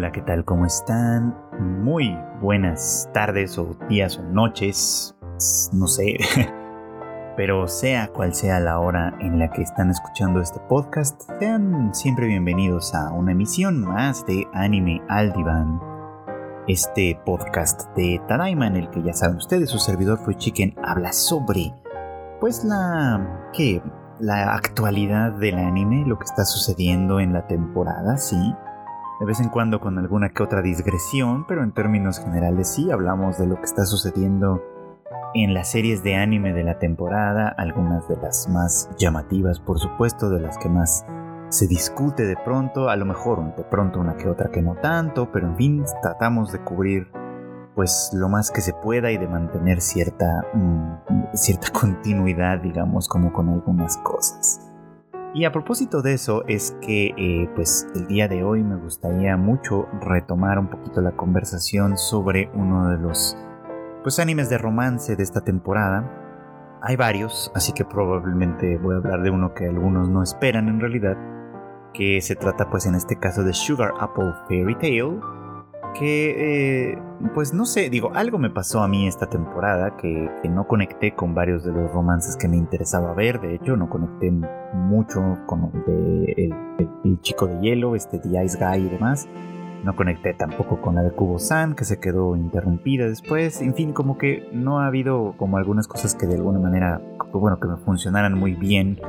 Hola, ¿qué tal? ¿Cómo están? Muy buenas tardes o días o noches, no sé, pero sea cual sea la hora en la que están escuchando este podcast, sean siempre bienvenidos a una emisión más de Anime Aldivan, este podcast de Tadaima en el que ya saben ustedes, su servidor Fue Chicken habla sobre, pues la, ¿qué? La actualidad del anime, lo que está sucediendo en la temporada, sí de vez en cuando con alguna que otra digresión, pero en términos generales sí hablamos de lo que está sucediendo en las series de anime de la temporada, algunas de las más llamativas por supuesto, de las que más se discute de pronto, a lo mejor de pronto una que otra que no tanto, pero en fin, tratamos de cubrir pues lo más que se pueda y de mantener cierta, mm, cierta continuidad, digamos, como con algunas cosas. Y a propósito de eso es que eh, pues el día de hoy me gustaría mucho retomar un poquito la conversación sobre uno de los pues animes de romance de esta temporada. Hay varios, así que probablemente voy a hablar de uno que algunos no esperan en realidad, que se trata pues en este caso de Sugar Apple Fairy Tale, que, eh, pues no sé, digo, algo me pasó a mí esta temporada que, no conecté con varios de los romances que me interesaba ver, de hecho no conecté mucho con el, el, chico de hielo, este The Ice Guy y demás, no conecté tampoco con la de Kubo-san que se quedó interrumpida después, en fin, como que no ha habido como algunas cosas que de alguna manera, bueno, que me funcionaran muy bien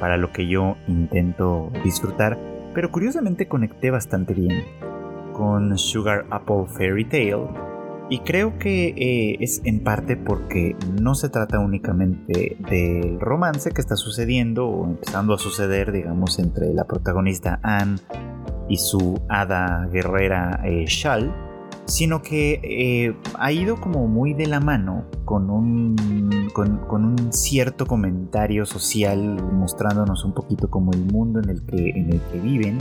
para lo que yo intento disfrutar, pero curiosamente conecté bastante bien con Sugar Apple Fairy Tale. Y creo que eh, es en parte porque no se trata únicamente del romance que está sucediendo o empezando a suceder, digamos, entre la protagonista Anne y su hada guerrera eh, Shal, sino que eh, ha ido como muy de la mano con un, con, un cierto comentario social mostrándonos un poquito como el mundo en el que, en el que viven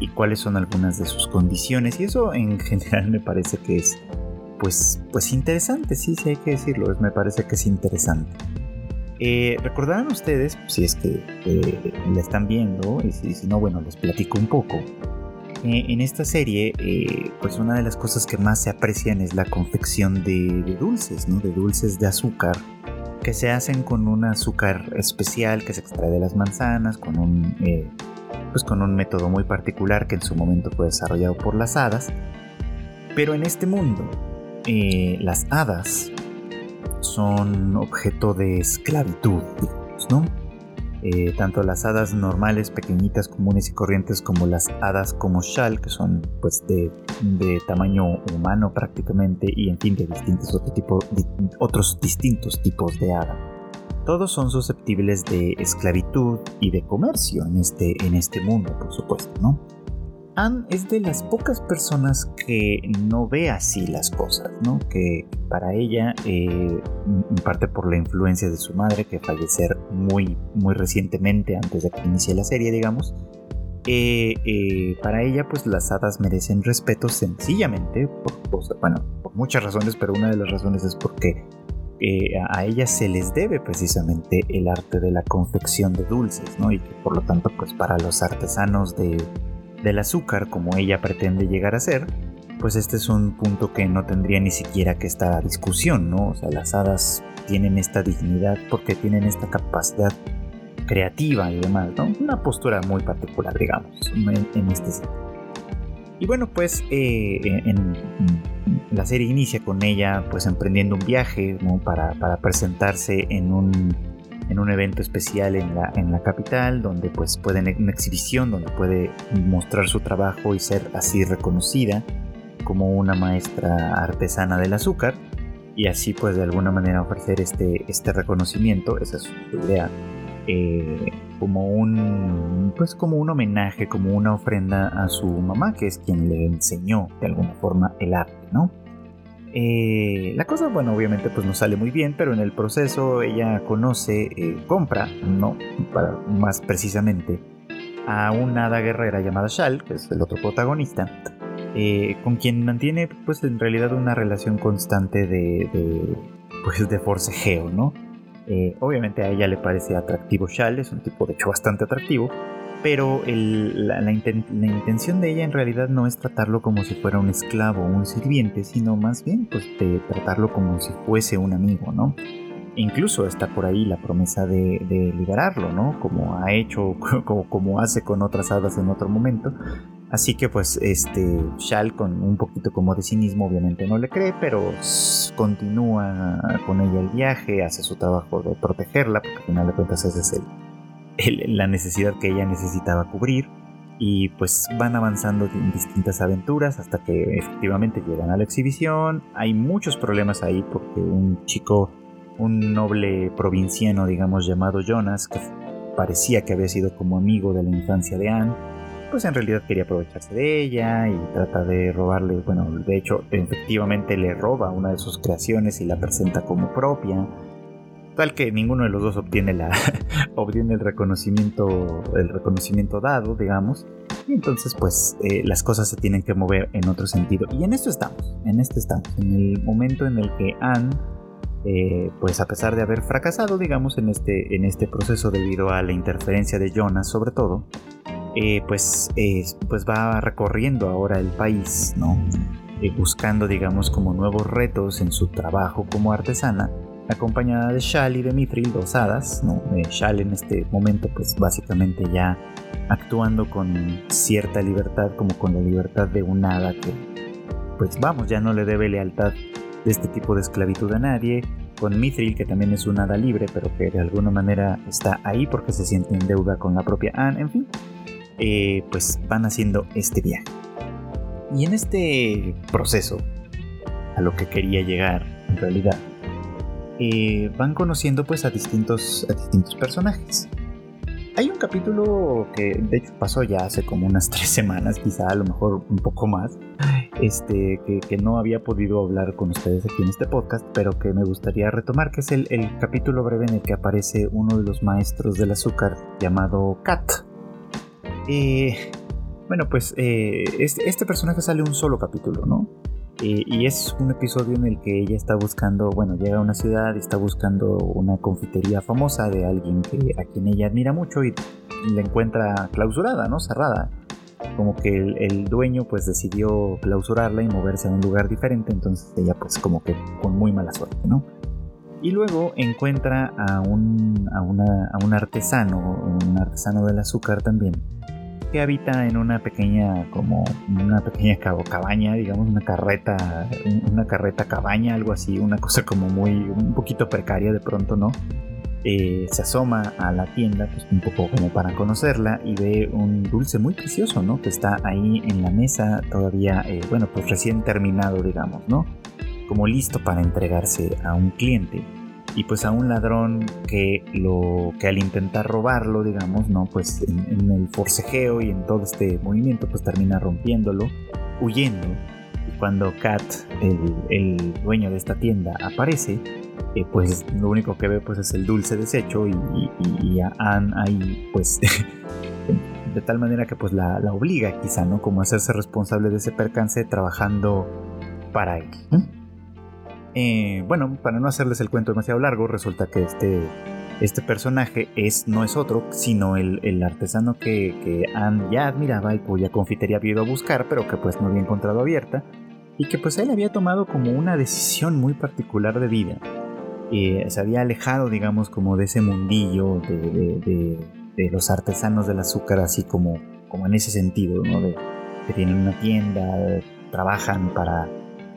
y cuáles son algunas de sus condiciones. Y eso en general me parece que es pues, pues interesante, sí, sí hay que decirlo, me parece que es interesante. Eh, recordarán ustedes, si es que eh, la están viendo, y si, no, bueno, les platico un poco. Eh, en esta serie, pues una de las cosas que más se aprecian es la confección de, de, dulces, ¿no? De dulces de azúcar, que se hacen con un azúcar especial que se extrae de las manzanas, con un pues con un método muy particular que en su momento fue desarrollado por las hadas. Pero en este mundo, eh, las hadas son objeto de esclavitud, ¿no? Eh, tanto las hadas normales, pequeñitas, comunes y corrientes, como las hadas como Shal, que son pues de, tamaño humano prácticamente y en fin de distintos otros distintos tipos de hada todos son susceptibles de esclavitud y de comercio en este, en este mundo, por supuesto, ¿no? Anne es de las pocas personas que no ve así las cosas, ¿no? Que para ella, eh, en parte por la influencia de su madre, que fallecer muy, muy recientemente, antes de que inicie la serie, digamos, eh, eh, para ella, pues las hadas merecen respeto sencillamente, por, bueno, por muchas razones, pero una de las razones es porque a ellas se les debe precisamente el arte de la confección de dulces, ¿no? Y que por lo tanto, pues para los artesanos de, del azúcar, como ella pretende llegar a ser, pues este es un punto que no tendría ni siquiera que estar discusión, ¿no? O sea, las hadas tienen esta dignidad porque tienen esta capacidad creativa y demás, ¿no? Una postura muy particular, digamos, en, este sentido. Y bueno, pues eh, la serie inicia con ella pues emprendiendo un viaje para, presentarse en un, en un evento especial en la, en la capital, donde pues puede, una exhibición donde puede mostrar su trabajo y ser así reconocida como una maestra artesana del azúcar. Y así pues de alguna manera ofrecer este, este reconocimiento, esa es su idea, eh, como un pues como un homenaje, como una ofrenda a su mamá, que es quien le enseñó de alguna forma el arte, ¿no? Eh, la cosa, bueno, obviamente pues no sale muy bien, pero en el proceso ella conoce, eh, compra, no, para más precisamente, a una hada guerrera llamada Shal, que es el otro protagonista, eh, con quien mantiene pues en realidad una relación constante de, pues de forcejeo, ¿no? Obviamente a ella le parece atractivo Shal, es un tipo de hecho bastante atractivo, pero la, intención de ella en realidad no es tratarlo como si fuera un esclavo o un sirviente, sino más bien pues de tratarlo como si fuese un amigo, ¿no? incluso está por ahí la promesa de, liberarlo, ¿no? Como ha hecho, como, como, hace con otras hadas en otro momento. Así que pues este Shal con un poquito como de cinismo obviamente no le cree, pero continúa con ella el viaje, hace su trabajo de protegerla, porque al final de cuentas esa es el, la necesidad que ella necesitaba cubrir. Y pues van avanzando en distintas aventuras hasta que efectivamente llegan a la exhibición. Hay muchos problemas ahí porque un chico un noble provinciano, digamos, llamado Jonas, que parecía que había sido como amigo de la infancia de Anne, pues en realidad quería aprovecharse de ella y trata de robarle, bueno, de hecho, efectivamente le roba una de sus creaciones y la presenta como propia. Tal que ninguno de los dos obtiene la obtiene el reconocimiento el reconocimiento dado, digamos. Y entonces pues eh, las cosas se tienen que mover en otro sentido. Y en esto estamos, en esto estamos, en el momento en el que Anne eh, pues a pesar de haber fracasado, digamos, en este, en este proceso debido a la interferencia de Jonas sobre todo, eh, pues, pues va recorriendo ahora el país, ¿no? Eh, buscando, digamos, como nuevos retos en su trabajo como artesana, acompañada de Shal y de Mithril, dos hadas, ¿no? Shal en este momento, pues básicamente ya actuando con cierta libertad, como con la libertad de un hada que, pues vamos, ya no le debe lealtad de este tipo de esclavitud a nadie, con Mithril, que también es un hada libre, pero que de alguna manera está ahí porque se siente en deuda con la propia Anne, en fin, eh, pues van haciendo este viaje. Y en este proceso, a lo que quería llegar en realidad, eh, van conociendo pues a distintos, a distintos personajes. Hay un capítulo que de hecho pasó ya hace como unas tres semanas, quizá a lo mejor un poco más, este, que, no había podido hablar con ustedes aquí en este podcast, pero que me gustaría retomar, que es el, capítulo breve en el que aparece uno de los maestros del azúcar llamado Kat. Eh, bueno, pues eh, este, personaje sale un solo capítulo, ¿no? Eh, y es un episodio en el que ella está buscando, bueno, llega a una ciudad y está buscando una confitería famosa de alguien que, a quien ella admira mucho y la encuentra clausurada, ¿no? Cerrada como que el, dueño pues decidió clausurarla y moverse a un lugar diferente, entonces ella pues como que con muy mala suerte, ¿no? Y luego encuentra a, un artesano, un artesano del azúcar también, que habita en una pequeña, como una pequeña cabaña, digamos, una carreta, una carreta cabaña, algo así, una cosa como muy, un poquito precaria de pronto, ¿no? Eh, se asoma a la tienda, pues un poco como para conocerla, y ve un dulce muy precioso, ¿no? Que está ahí en la mesa, todavía, eh, bueno, pues recién terminado, digamos, ¿no? Como listo para entregarse a un cliente. Y pues a un ladrón que lo que al intentar robarlo, digamos, ¿no? Pues en, el forcejeo y en todo este movimiento, pues termina rompiéndolo, huyendo. Y cuando Kat, el dueño de esta tienda, aparece, eh, pues lo único que ve pues es el dulce desecho y, a Anne ahí pues de tal manera que pues la, obliga quizá, ¿no? Como a hacerse responsable de ese percance trabajando para él. Eh, bueno, para no hacerles el cuento demasiado largo, resulta que este, este personaje es, no es otro, sino el, artesano que, que Anne ya admiraba y cuya confitería había ido a buscar, pero que pues no había encontrado abierta, y que pues él había tomado como una decisión muy particular de vida se había alejado, digamos, como de ese mundillo de, los artesanos del azúcar, así como, como en ese sentido, ¿no? De, que tienen una tienda, trabajan para,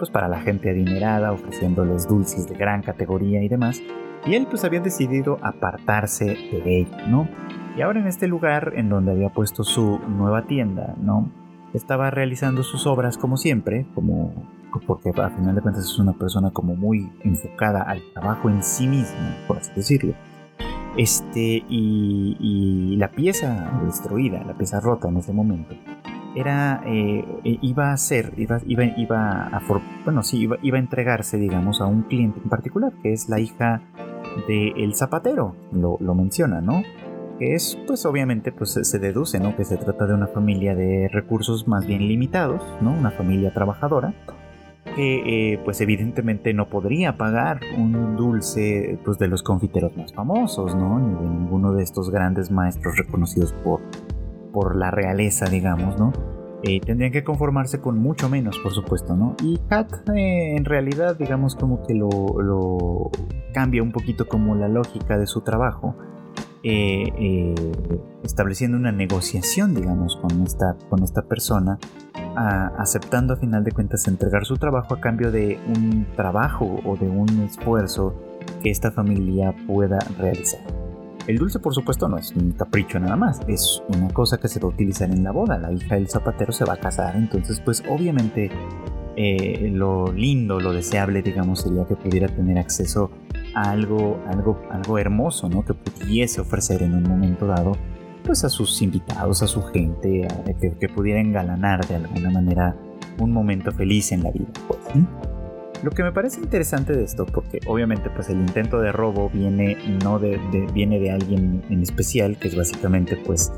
pues para la gente adinerada, ofreciéndoles dulces de gran categoría y demás. Y él pues había decidido apartarse de ella, ¿no? Y ahora en este lugar en donde había puesto su nueva tienda, ¿no? Estaba realizando sus obras como siempre, como porque a final de cuentas es una persona como muy enfocada al trabajo en sí misma, por así decirlo. Este, y, la pieza destruida, la pieza rota en ese momento, era, eh, e, iba a ser, iba, iba, iba bueno, sí, iba, iba, a entregarse, digamos, a un cliente en particular, que es la hija del zapatero, lo, lo, menciona, ¿no? Que es, pues obviamente, pues se deduce, ¿no? Que se trata de una familia de recursos más bien limitados, ¿no? Una familia trabajadora, que eh, pues evidentemente no podría pagar un dulce pues, de los confiteros más famosos, ¿no? Ni de ninguno de estos grandes maestros reconocidos por, por la realeza, digamos, ¿no? Eh, tendrían que conformarse con mucho menos, por supuesto, ¿no? Y Kat eh, en realidad, digamos, como que lo, cambia un poquito como la lógica de su trabajo, eh, estableciendo una negociación, digamos, con esta, con esta persona, aceptando a final de cuentas entregar su trabajo a cambio de un trabajo o de un esfuerzo que esta familia pueda realizar. El dulce, por supuesto, no es un capricho nada más, es una cosa que se va a utilizar en la boda. La hija del zapatero se va a casar, entonces, pues obviamente eh, lo lindo, lo deseable, digamos, sería que pudiera tener acceso a algo, algo, algo hermoso, ¿no? Que pudiese ofrecer en un momento dado, pues a sus invitados, a su gente, que, pudiera engalanar de alguna manera un momento feliz en la vida, pues. Lo que me parece interesante de esto, porque obviamente pues el intento de robo viene no de, viene de alguien en especial, que es básicamente pues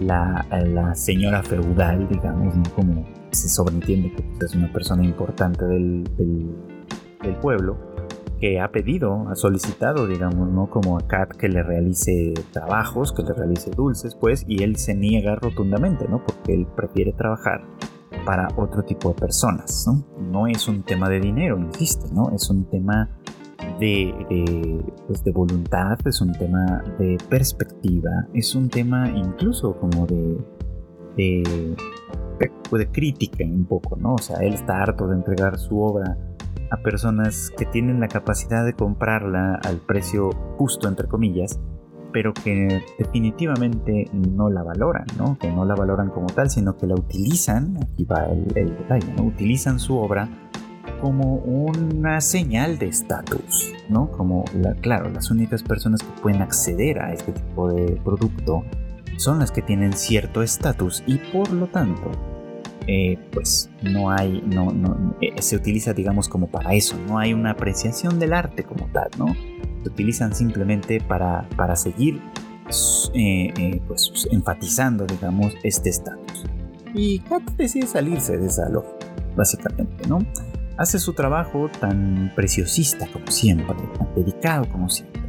la, señora feudal, digamos, como se sobreentiende que pues, es una persona importante del, del, pueblo, que ha pedido, ha solicitado, digamos, ¿no? Como a Kat que le realice trabajos, que le realice dulces, pues, y él se niega rotundamente, ¿no? Porque él prefiere trabajar para otro tipo de personas. ¿no? no es un tema de dinero, insisto, ¿no? es un tema de, pues de voluntad, es un tema de perspectiva, es un tema incluso como de, de, de crítica un poco, ¿no? O sea, él está harto de entregar su obra a personas que tienen la capacidad de comprarla al precio justo, entre comillas, pero que definitivamente no la valoran, ¿no? Que no la valoran como tal, sino que la utilizan, aquí va el, detalle, ¿no? Utilizan su obra como una señal de estatus, ¿no? Como, claro, las únicas personas que pueden acceder a este tipo de producto son las que tienen cierto estatus y por lo tanto, eh, pues no hay, no, no, eh, se utiliza digamos como para eso, no hay una apreciación del arte como tal, ¿no? Se utilizan simplemente para, para seguir eh, eh, pues, enfatizando, digamos, este estatus. Y Kat decide salirse de esa lógica, básicamente, ¿no? Hace su trabajo tan preciosista como siempre, tan dedicado como siempre.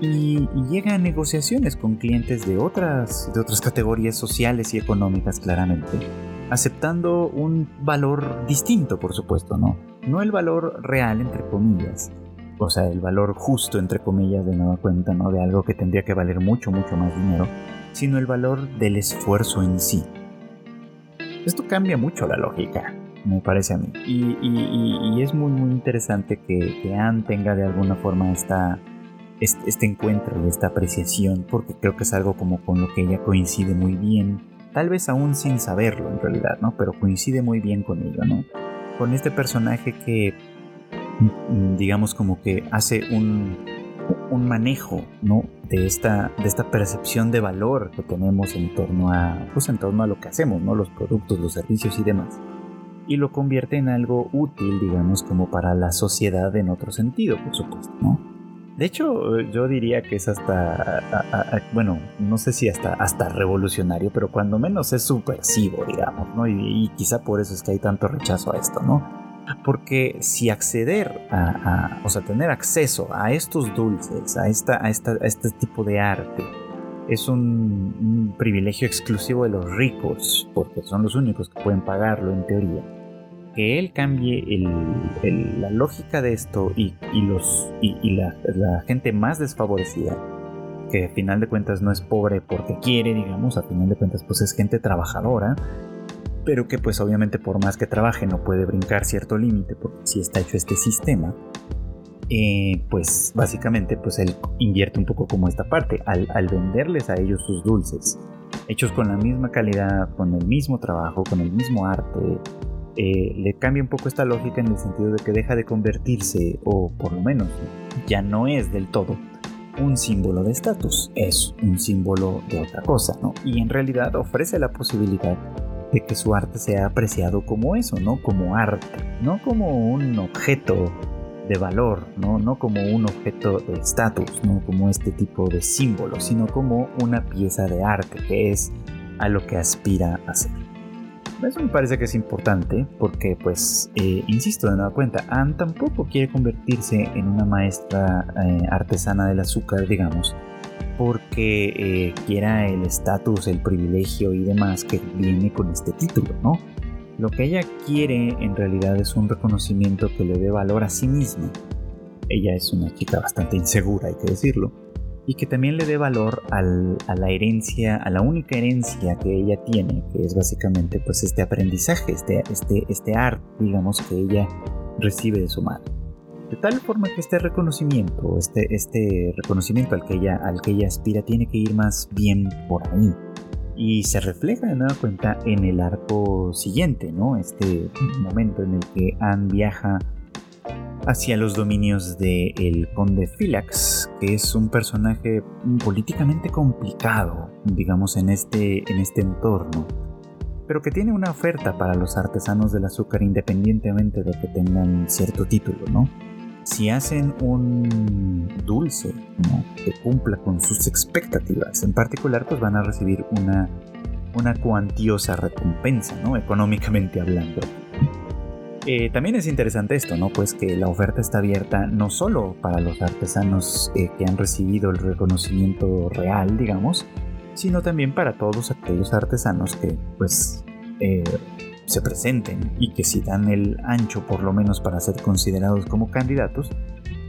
Y, llega a negociaciones con clientes de otras, de otras categorías sociales y económicas, claramente, aceptando un valor distinto, por supuesto, ¿no? No el valor real, entre comillas, o sea, el valor justo, entre comillas, de nueva cuenta, ¿no? De algo que tendría que valer mucho, mucho más dinero, sino el valor del esfuerzo en sí. Esto cambia mucho la lógica, me parece a mí. Y, es muy, muy interesante que, que Anne tenga de alguna forma esta, este, encuentro esta apreciación, porque creo que es algo como con lo que ella coincide muy bien, tal vez aún sin saberlo en realidad, ¿no? Pero coincide muy bien con ello, ¿no? Con este personaje que digamos como que hace un, un manejo ¿no? de, esta, de esta percepción de valor que tenemos en torno a pues en torno a lo que hacemos ¿no? los productos los servicios y demás y lo convierte en algo útil digamos como para la sociedad en otro sentido por supuesto ¿no? de hecho yo diría que es hasta bueno no sé si hasta hasta revolucionario pero cuando menos es subversivo digamos ¿no? y, y quizá por eso es que hay tanto rechazo a esto no porque si acceder a, o sea, tener acceso a estos dulces, a, esta, a, este tipo de arte, es un, privilegio exclusivo de los ricos, porque son los únicos que pueden pagarlo en teoría. Que él cambie la lógica de esto y, los, y, la, la, gente más desfavorecida, que a final de cuentas no es pobre porque quiere, digamos, a final de cuentas pues es gente trabajadora, pero que pues obviamente por más que trabaje no puede brincar cierto límite porque si está hecho este sistema, eh, pues básicamente pues él invierte un poco como esta parte, al, venderles a ellos sus dulces, hechos con la misma calidad, con el mismo trabajo, con el mismo arte, eh, le cambia un poco esta lógica en el sentido de que deja de convertirse, o por lo menos ya no es del todo, un símbolo de estatus, es un símbolo de otra cosa, ¿no? Y en realidad ofrece la posibilidad de que su arte sea apreciado como eso, ¿no? Como arte, no como un objeto de valor, ¿no? No como un objeto de estatus, ¿no? Como este tipo de símbolo, sino como una pieza de arte, que es a lo que aspira a ser. Eso me parece que es importante porque, pues, eh, insisto de nueva cuenta, Anne tampoco quiere convertirse en una maestra eh, artesana del azúcar, digamos, porque eh, quiera el estatus, el privilegio y demás que viene con este título, ¿no? Lo que ella quiere en realidad es un reconocimiento que le dé valor a sí misma. Ella es una chica bastante insegura, hay que decirlo, y que también le dé valor a la herencia, a la única herencia que ella tiene, que es básicamente pues este aprendizaje, este, este, este arte, digamos, que ella recibe de su madre. De tal forma que este reconocimiento, este, este reconocimiento al que, ella, al que ella aspira tiene que ir más bien por ahí. Y se refleja de nueva cuenta en el arco siguiente, ¿no? Este momento en el que Anne viaja hacia los dominios del el conde Philax, que es un personaje políticamente complicado, digamos, en este, en este entorno, pero que tiene una oferta para los artesanos del azúcar independientemente de que tengan cierto título, ¿no? Si hacen un dulce que cumpla con sus expectativas, en particular, pues van a recibir una, una cuantiosa recompensa, ¿no? Económicamente hablando. Eh, también es interesante esto, ¿no? Pues que la oferta está abierta no solo para los artesanos eh, que han recibido el reconocimiento real, digamos, sino también para todos aquellos artesanos que, pues, eh, se presenten y que si dan el ancho, por lo menos para ser considerados como candidatos,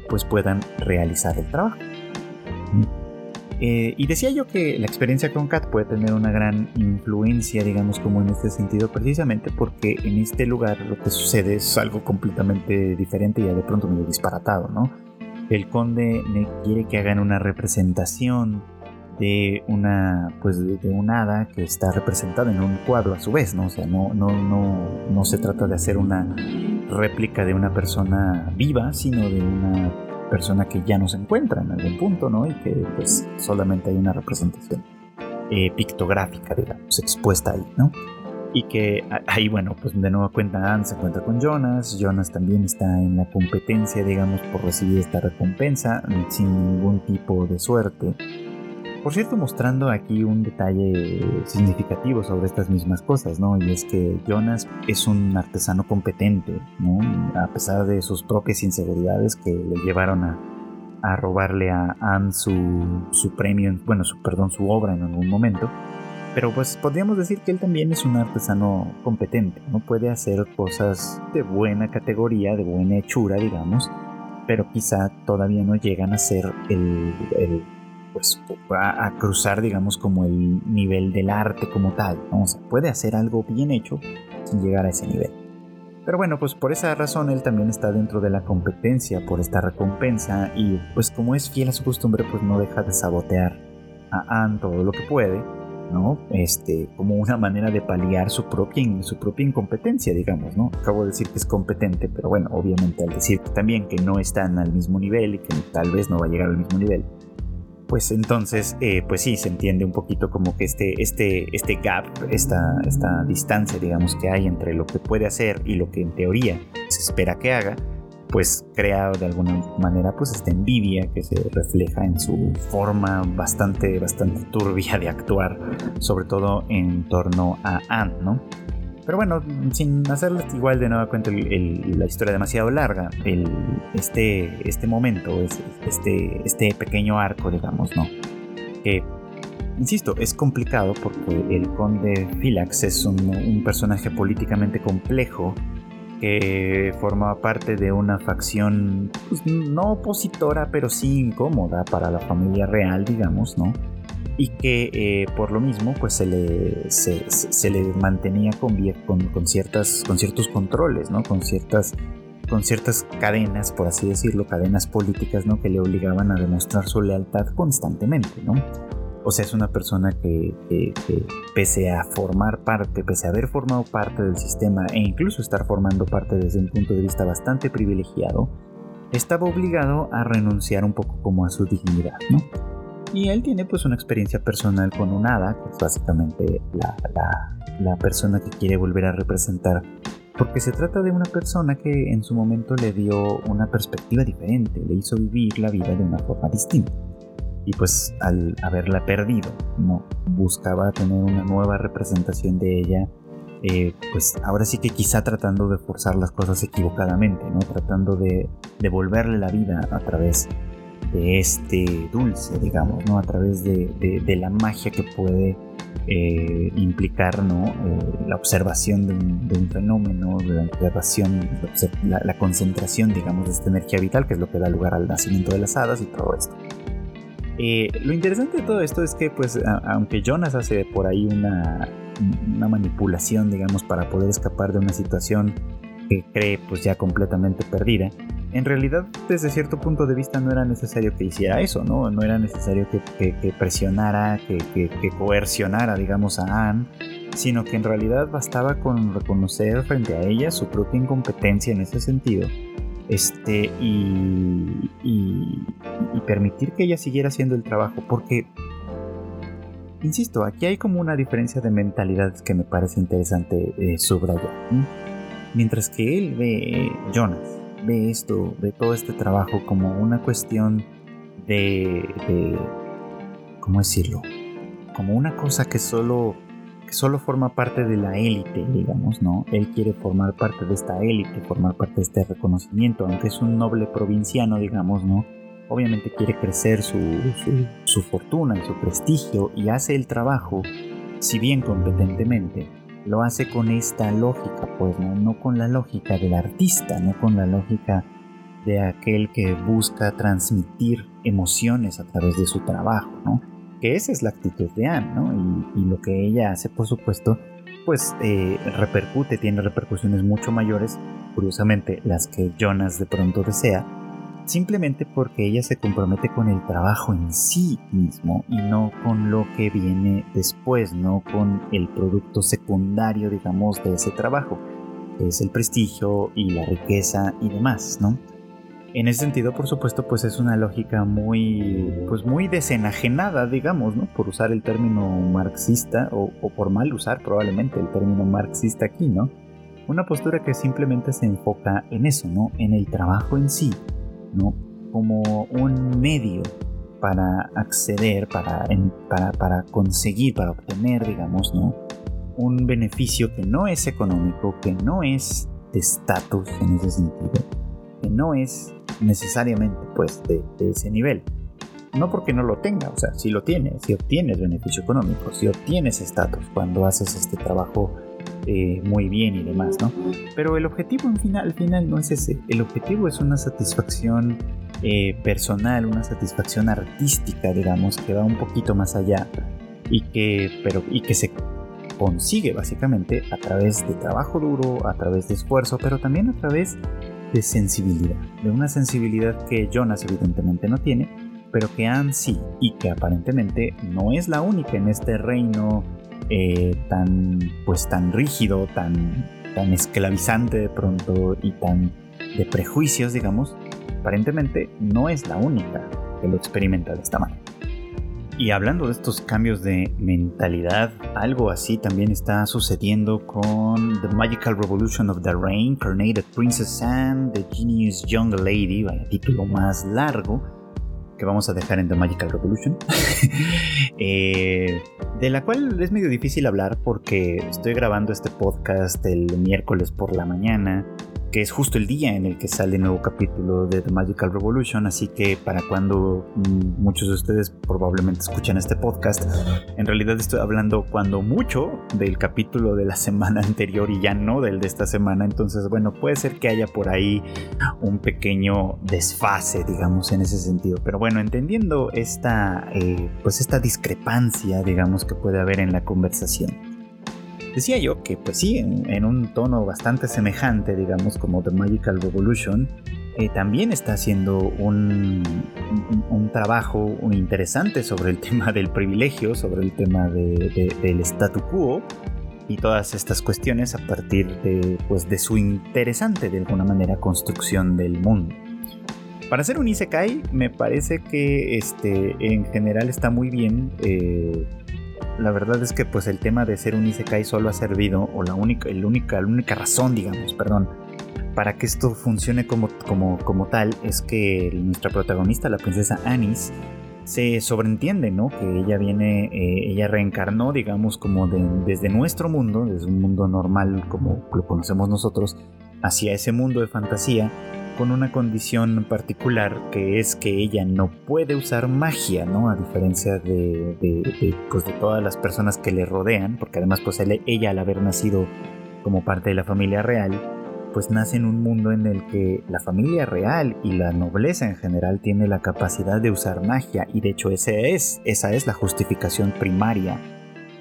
pues puedan realizar el trabajo. Eh, y decía yo que la experiencia con Cat puede tener una gran influencia, digamos, como en este sentido, precisamente porque en este lugar lo que sucede es algo completamente diferente y ya de pronto medio disparatado, ¿no? El conde quiere que hagan una representación de una pues de un hada que está representada en un cuadro a su vez, ¿no? O sea, no, no, no, no se trata de hacer una réplica de una persona viva, sino de una persona que ya no se encuentra en algún punto, ¿no? Y que pues solamente hay una representación eh, pictográfica, digamos, expuesta ahí, ¿no? Y que ahí, bueno, pues de nuevo cuenta Anne se encuentra con Jonas, Jonas también está en la competencia, digamos, por recibir esta recompensa, sin ningún tipo de suerte. Por cierto, mostrando aquí un detalle significativo sobre estas mismas cosas, ¿no? Y es que Jonas es un artesano competente, ¿no? A pesar de sus propias inseguridades que le llevaron a, robarle a Anne su, premio, bueno, su, perdón, su obra en algún momento. Pero pues podríamos decir que él también es un artesano competente, ¿no? Puede hacer cosas de buena categoría, de buena hechura, digamos, pero quizá todavía no llegan a ser el pues va a cruzar, digamos, como el nivel del arte como tal. O sea, puede hacer algo bien hecho sin llegar a ese nivel. Pero bueno, pues por esa razón él también está dentro de la competencia por esta recompensa y pues como es fiel a su costumbre, pues no deja de sabotear a Anne todo lo que puede, ¿no? Este, como una manera de paliar su propia, su propia incompetencia, digamos, ¿no? Acabo de decir que es competente, pero bueno, obviamente al decir también que no están al mismo nivel y que tal vez no va a llegar al mismo nivel, pues entonces, eh, pues sí, se entiende un poquito como que este, este, este gap, esta, esta distancia, digamos, que hay entre lo que puede hacer y lo que en teoría se espera que haga, pues crea de alguna manera pues esta envidia que se refleja en su forma bastante, bastante turbia de actuar, sobre todo en torno a Anne, ¿no? Pero bueno, sin hacerles igual de nueva cuenta la historia demasiado larga, el, este, este momento, este, este pequeño arco, digamos, ¿no? Que, insisto, es complicado porque el conde Philax es un, personaje políticamente complejo que formaba parte de una facción pues, no opositora, pero sí incómoda para la familia real, digamos, ¿no? Y que eh, por lo mismo pues se le, se, le mantenía con, con, ciertas, con ciertos controles, ¿no? con, ciertas, con ciertas cadenas, por así decirlo, cadenas políticas ¿no? que le obligaban a demostrar su lealtad constantemente. ¿no? O sea, es una persona que, que, pese a formar parte, pese a haber formado parte del sistema e incluso estar formando parte desde un punto de vista bastante privilegiado, estaba obligado a renunciar un poco como a su dignidad, ¿no? Y él tiene pues una experiencia personal con un hada, que es básicamente la, la, persona que quiere volver a representar. Porque se trata de una persona que en su momento le dio una perspectiva diferente, le hizo vivir la vida de una forma distinta. Y pues al haberla perdido, no buscaba tener una nueva representación de ella eh, pues ahora sí que quizá tratando de forzar las cosas equivocadamente, ¿no? Tratando de devolverle la vida a través de este dulce, digamos, ¿no? A través de, la magia que puede eh, implicar ¿no? Eh, la observación de un, fenómeno, la observación, la, concentración, digamos, de esta energía vital, que es lo que da lugar al nacimiento de las hadas y todo esto. Eh, lo interesante de todo esto es que, pues, aunque Jonas hace por ahí una, una manipulación, digamos, para poder escapar de una situación que cree pues ya completamente perdida, en realidad desde cierto punto de vista no era necesario que hiciera eso, ¿no? No era necesario que, presionara, que, que, coercionara, digamos, a Anne, sino que en realidad bastaba con reconocer frente a ella su propia incompetencia en ese sentido este, y, y, permitir que ella siguiera haciendo el trabajo, porque, insisto, aquí hay como una diferencia de mentalidad que me parece interesante eh, subrayar. Mientras que él ve, Jonas, ve esto, ve todo este trabajo como una cuestión de, de ¿cómo decirlo? Como una cosa que solo, que solo forma parte de la élite, digamos, ¿no? Él quiere formar parte de esta élite, formar parte de este reconocimiento, aunque es un noble provinciano, digamos, ¿no? Obviamente quiere crecer su, su, su fortuna y su prestigio y hace el trabajo, si bien competentemente, lo hace con esta lógica, pues ¿no? con la lógica del artista, no con la lógica de aquel que busca transmitir emociones a través de su trabajo, ¿no? Que esa es la actitud de Anne, ¿no? Y, lo que ella hace, por supuesto, pues eh, repercute, tiene repercusiones mucho mayores, curiosamente las que Jonas de pronto desea, simplemente porque ella se compromete con el trabajo en sí mismo y no con lo que viene después, no con el producto secundario, digamos, de ese trabajo, que es el prestigio y la riqueza y demás, ¿no? En ese sentido, por supuesto, pues es una lógica muy, pues muy desenajenada, digamos, ¿no? Por usar el término marxista, o, o por mal usar probablemente el término marxista aquí, ¿no? Una postura que simplemente se enfoca en eso, ¿no? En el trabajo en sí, ¿no? como un medio para acceder, para, para, para, conseguir, para obtener, digamos, ¿no? un beneficio que no es económico, que no es de estatus en ese sentido, que no es necesariamente pues de, ese nivel. No porque no lo tenga, o sea, si lo tienes, si obtienes beneficio económico, si obtienes estatus cuando haces este trabajo eh, muy bien y demás, ¿no? Pero el objetivo en final, al final no es ese. El objetivo es una satisfacción eh, personal, una satisfacción artística, digamos, que va un poquito más allá y que, pero, y que se consigue básicamente a través de trabajo duro, a través de esfuerzo, pero también a través de sensibilidad, de una sensibilidad que Jonas evidentemente no tiene, pero que Anne sí, y que aparentemente no es la única en este reino eh, tan, pues, tan rígido, tan, tan esclavizante de pronto y tan de prejuicios, digamos, aparentemente no es la única que lo experimenta de esta manera. Y hablando de estos cambios de mentalidad, algo así también está sucediendo con The Magical Revolution of the Reincarnated Princess Anne, The Genius Young Lady, vaya título más largo, que vamos a dejar en The Magical Revolution, eh, de la cual es medio difícil hablar porque estoy grabando este podcast el miércoles por la mañana que es justo el día en el que sale el nuevo capítulo de The Magical Revolution, así que para cuando mm, muchos de ustedes probablemente escuchan este podcast, en realidad estoy hablando cuando mucho del capítulo de la semana anterior y ya no del de esta semana, entonces bueno, puede ser que haya por ahí un pequeño desfase, digamos, en ese sentido, pero bueno, entendiendo esta, eh, pues esta discrepancia, digamos, que puede haber en la conversación. Decía yo que, pues sí, en, un tono bastante semejante, digamos, como The Magical Revolution, eh, también está haciendo un, un, trabajo interesante sobre el tema del privilegio, sobre el tema del statu quo y todas estas cuestiones a partir de, pues, de su interesante, de alguna manera, construcción del mundo. Para hacer un Isekai, me parece que este, en general está muy bien. Eh, la verdad es que pues el tema de ser un Isekai solo ha servido, o la única, el única, la única razón, digamos, perdón, para que esto funcione como, como, como tal es que nuestra protagonista, la princesa Anis, se sobreentiende, ¿no? Que ella viene, eh, ella reencarnó, digamos, como desde nuestro mundo, desde un mundo normal como lo conocemos nosotros, hacia ese mundo de fantasía con una condición particular que es que ella no puede usar magia, ¿no? A diferencia de, pues de todas las personas que le rodean, porque además pues ella al haber nacido como parte de la familia real, pues nace en un mundo en el que la familia real y la nobleza en general tiene la capacidad de usar magia y de hecho ese es, esa es la justificación primaria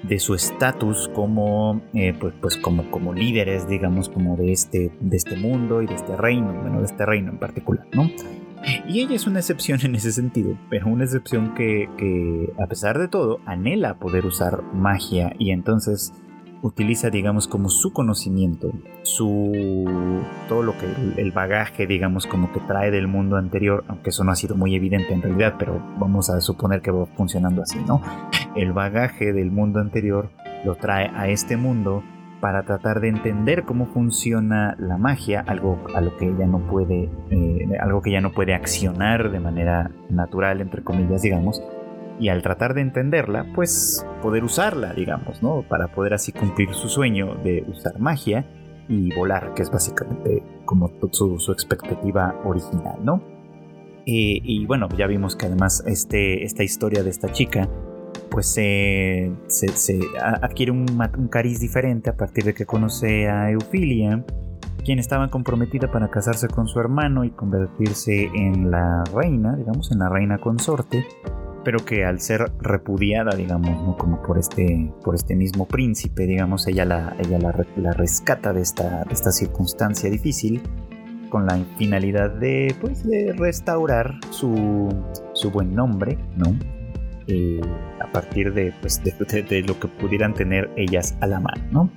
de su estatus como, eh, pues, pues, como, como líderes, digamos, como de este, de este mundo y de este reino, bueno, de este reino en particular, ¿no? Y ella es una excepción en ese sentido, pero una excepción que, que a pesar de todo anhela poder usar magia y entonces utiliza, digamos, como su conocimiento, su todo lo que el bagaje, digamos, como que trae del mundo anterior, aunque eso no ha sido muy evidente en realidad, pero vamos a suponer que va funcionando así, ¿no? El bagaje del mundo anterior lo trae a este mundo para tratar de entender cómo funciona la magia, algo a lo que ella no puede, eh, algo que ella no puede accionar de manera natural, entre comillas, digamos, y al tratar de entenderla, pues poder usarla, digamos, ¿no? Para poder así cumplir su sueño de usar magia y volar, que es básicamente como su, su expectativa original, ¿no? y bueno, ya vimos que además este, esta historia de esta chica pues se, se, adquiere un, un, cariz diferente a partir de que conoce a Eufilia, quien estaba comprometida para casarse con su hermano y convertirse en la reina, digamos, en la reina consorte, pero que al ser repudiada, digamos, como por este, por este mismo príncipe, digamos, ella la, ella la, rescata de esta, esta circunstancia difícil con la finalidad de, pues, de restaurar su, su buen nombre, ¿no? Eh, a partir de, pues, de, lo que pudieran tener ellas a la mano, ¿no?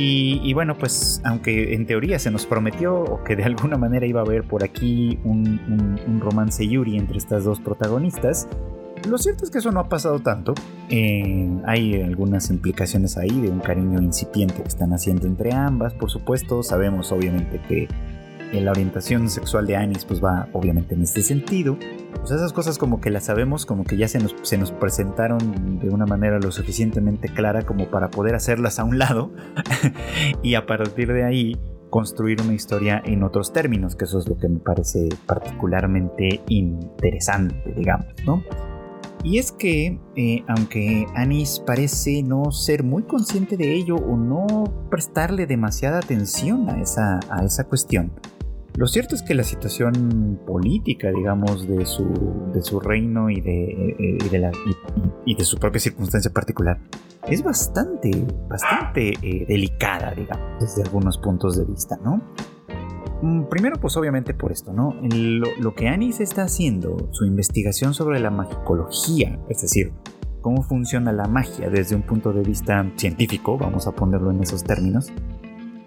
Y, bueno, pues aunque en teoría se nos prometió que de alguna manera iba a haber por aquí un romance Yuri entre estas dos protagonistas, lo cierto es que eso no ha pasado tanto. Hay algunas implicaciones ahí de un cariño incipiente que están haciendo entre ambas, por supuesto. Sabemos obviamente que la orientación sexual de Anis pues va obviamente en este sentido. Pues esas cosas como que las sabemos, como que ya se nos, se nos presentaron de una manera lo suficientemente clara como para poder hacerlas a un lado y a partir de ahí construir una historia en otros términos, que eso es lo que me parece particularmente interesante, digamos, ¿no? Y es que, eh, aunque Anis parece no ser muy consciente de ello o no prestarle demasiada atención a esa, a esa cuestión, lo cierto es que la situación política, digamos, de su, de su reino y de, eh, y, de su propia circunstancia particular es bastante, bastante eh, delicada, digamos, desde algunos puntos de vista, ¿no? Mm, primero, pues obviamente por esto, ¿no? Lo, que Anis está haciendo, su investigación sobre la magicología, es decir, cómo funciona la magia desde un punto de vista científico, vamos a ponerlo en esos términos,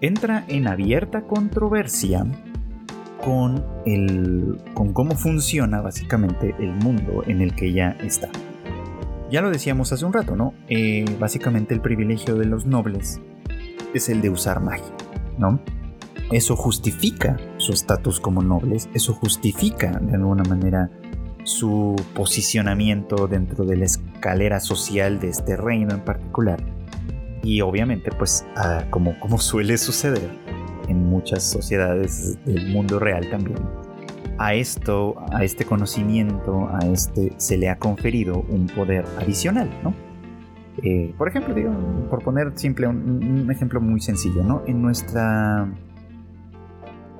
entra en abierta controversia con, el, con cómo funciona básicamente el mundo en el que ella está. Ya lo decíamos hace un rato, ¿no? Eh, básicamente el privilegio de los nobles es el de usar magia, ¿no? Eso justifica su estatus como nobles, eso justifica de alguna manera su posicionamiento dentro de la escalera social de este reino en particular. Y obviamente, pues, ah, como, como suele suceder en muchas sociedades del mundo real también, a esto, a este conocimiento, a este se le ha conferido un poder adicional, ¿no? Eh, por ejemplo, digo, por poner simple un, un ejemplo muy sencillo, ¿no? En nuestra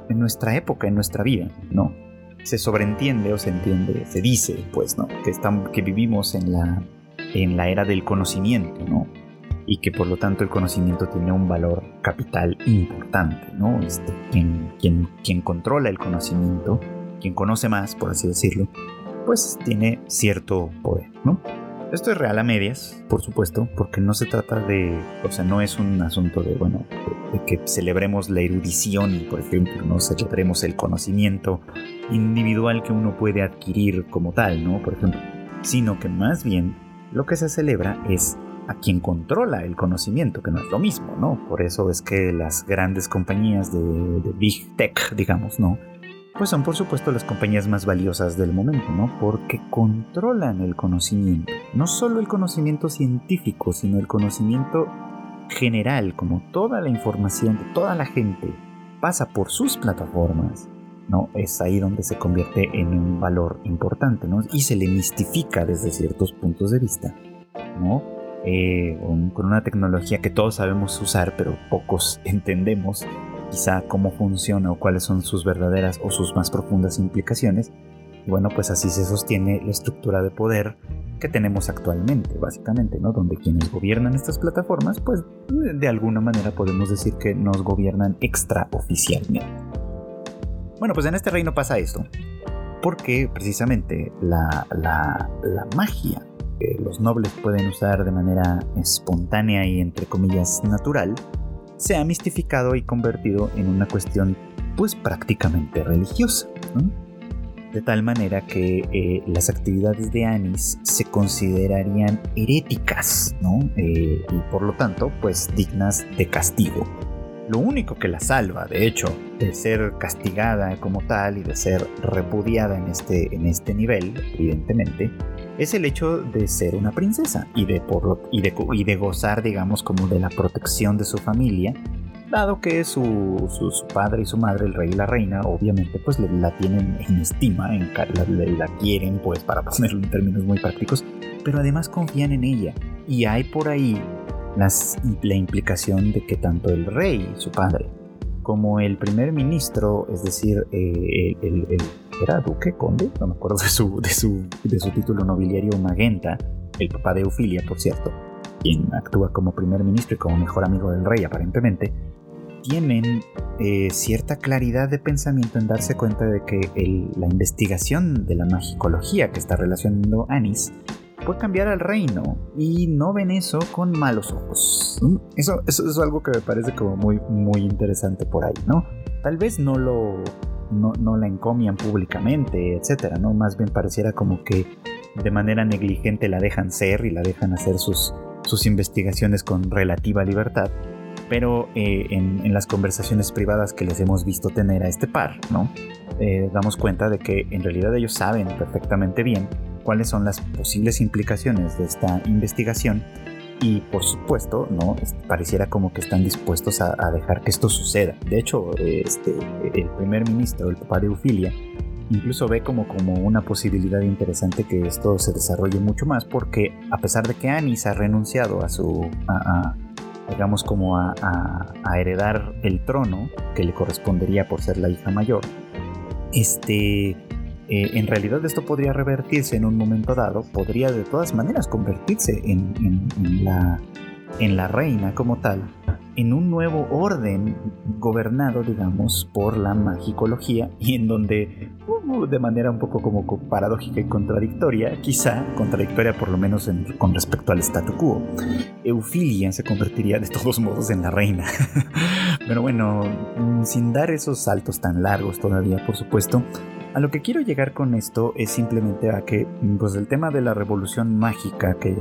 en nuestra época, en nuestra vida, ¿no? Se sobreentiende o se entiende, se dice, pues, ¿no? Que, estamos, que vivimos en la, en la era del conocimiento, ¿no? Y que por lo tanto el conocimiento tiene un valor capital importante, ¿no? Este, quien, quien, quien controla el conocimiento, quien conoce más, por así decirlo, pues tiene cierto poder, ¿no? Esto es real a medias, por supuesto, porque no se trata de, o sea, no es un asunto de, bueno, de, que celebremos la erudición, por ejemplo, no celebremos el conocimiento individual que uno puede adquirir como tal, ¿no? Por ejemplo, sino que más bien lo que se celebra es a quien controla el conocimiento, que no es lo mismo, ¿no? Por eso es que las grandes compañías de, Big Tech, digamos, ¿no? Pues son por supuesto las compañías más valiosas del momento, ¿no? Porque controlan el conocimiento, no solo el conocimiento científico, sino el conocimiento general, como toda la información de toda la gente pasa por sus plataformas, ¿no? Es ahí donde se convierte en un valor importante, ¿no? Y se le mistifica desde ciertos puntos de vista, ¿no? Eh, con una tecnología que todos sabemos usar, pero pocos entendemos quizá cómo funciona o cuáles son sus verdaderas o sus más profundas implicaciones. Y bueno, pues así se sostiene la estructura de poder que tenemos actualmente, básicamente, ¿no? Donde quienes gobiernan estas plataformas, pues de alguna manera podemos decir que nos gobiernan extraoficialmente. Bueno, pues en este reino pasa esto, porque precisamente la, la, la magia que los nobles pueden usar de manera espontánea y entre comillas natural, se ha mistificado y convertido en una cuestión pues prácticamente religiosa. De tal manera que eh, las actividades de Anis se considerarían heréticas, ¿no? Eh, y por lo tanto, pues dignas de castigo. Lo único que la salva, de hecho, de ser castigada como tal y de ser repudiada en este, en este nivel, evidentemente, es el hecho de ser una princesa y de, por, y de, y de gozar, digamos, como de la protección de su familia, dado que su, su, padre y su madre, el rey y la reina, obviamente, pues la tienen en estima, en, la, la quieren, pues, para ponerlo en términos muy prácticos, pero además confían en ella. Y hay por ahí las, la implicación de que tanto el rey, su padre, como el primer ministro, es decir, eh, el, era duque, conde, no me acuerdo de su, de su, de su título nobiliario, Magenta, el papá de Eufilia, por cierto, quien actúa como primer ministro y como mejor amigo del rey aparentemente, tienen eh, cierta claridad de pensamiento en darse cuenta de que la investigación de la magicología que está relacionando Anis puede cambiar al reino y no ven eso con malos ojos. Eso, eso, es algo que me parece como muy, muy interesante por ahí, ¿no? Tal vez no lo no, la encomian públicamente, etcétera, ¿no? Más bien pareciera como que de manera negligente la dejan ser y la dejan hacer sus, sus investigaciones con relativa libertad. Pero eh, en, las conversaciones privadas que les hemos visto tener a este par, ¿no? Eh, damos cuenta de que en realidad ellos saben perfectamente bien cuáles son las posibles implicaciones de esta investigación y por supuesto, ¿no? pareciera como que están dispuestos a, dejar que esto suceda. De hecho, este, el primer ministro, el papá de Eufilia, incluso ve como, como una posibilidad interesante que esto se desarrolle mucho más, porque a pesar de que Anis ha renunciado a su, digamos como a, a, heredar el trono que le correspondería por ser la hija mayor, este, eh, en realidad esto podría revertirse en un momento dado, podría de todas maneras convertirse en, la, reina como tal, en un nuevo orden gobernado, digamos, por la magicología y en donde, uh, de manera un poco como paradójica y contradictoria, quizá contradictoria por lo menos con respecto al statu quo, Eufilia se convertiría de todos modos en la reina. Pero bueno, mm, sin dar esos saltos tan largos todavía, por supuesto, a lo que quiero llegar con esto es simplemente a que pues el tema de la revolución mágica que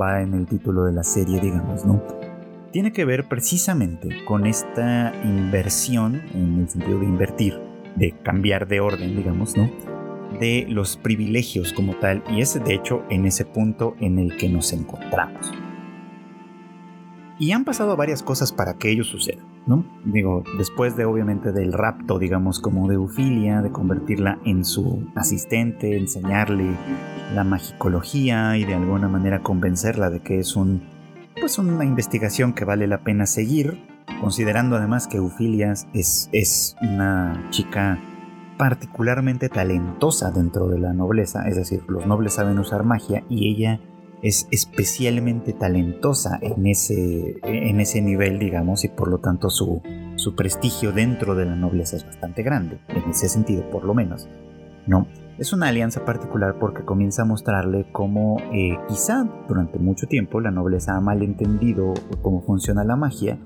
va en el título de la serie, digamos, ¿no? Tiene que ver precisamente con esta inversión, en el sentido de invertir, de cambiar de orden, digamos, ¿no? De los privilegios como tal, y es de hecho en ese punto en el que nos encontramos. Y han pasado varias cosas para que ello suceda. ¿No? Digo, después de obviamente del rapto, digamos, como de Eufilia, de convertirla en su asistente, enseñarle la magicología y de alguna manera convencerla de que es un, pues una investigación que vale la pena seguir, considerando además que Eufilia es, es una chica particularmente talentosa dentro de la nobleza, es decir, los nobles saben usar magia y ella es especialmente talentosa en ese, en ese nivel, digamos, y por lo tanto su, su prestigio dentro de la nobleza es bastante grande, en ese sentido, por lo menos. No, es una alianza particular porque comienza a mostrarle cómo eh, quizá durante mucho tiempo la nobleza ha malentendido cómo funciona la magia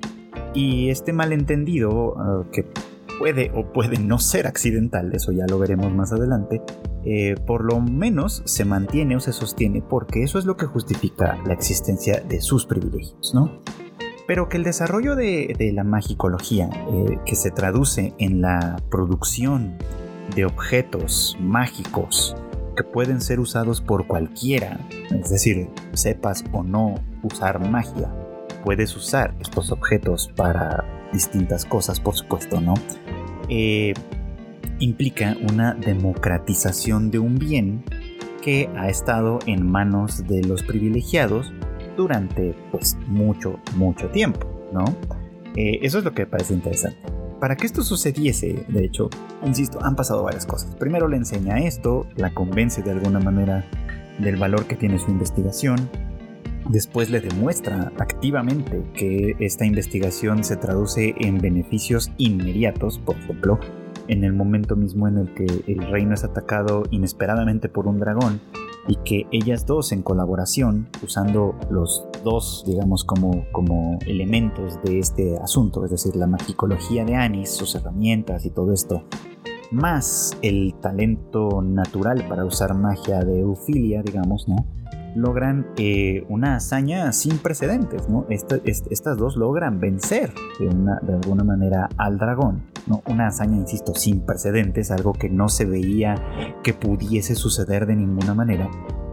y este malentendido ah, que puede o puede no ser accidental, eso ya lo veremos más adelante, eh, por lo menos se mantiene o se sostiene porque eso es lo que justifica la existencia de sus privilegios, ¿no? Pero que el desarrollo de, la magicología, eh, que se traduce en la producción de objetos mágicos que pueden ser usados por cualquiera, es decir, sepas o no usar magia, puedes usar estos objetos para distintas cosas, por supuesto, ¿no? Eh, implica una democratización de un bien que ha estado en manos de los privilegiados durante pues mucho, mucho tiempo, ¿no? Eh, eso es lo que me parece interesante. Para que esto sucediese, de hecho, insisto, han pasado varias cosas. Primero le enseña esto, la convence de alguna manera del valor que tiene su investigación. Después le demuestra activamente que esta investigación se traduce en beneficios inmediatos, por ejemplo, en el momento mismo en el que el reino es atacado inesperadamente por un dragón y que ellas dos en colaboración, usando los dos, digamos, como, como elementos de este asunto, es decir, la magicología de Anis, sus herramientas y todo esto, más el talento natural para usar magia de Eufilia, digamos, ¿no? Logran eh, una hazaña sin precedentes, ¿no? estas dos logran vencer de alguna manera al dragón, ¿no? Una hazaña, insisto, sin precedentes, algo que no se veía que pudiese suceder de ninguna manera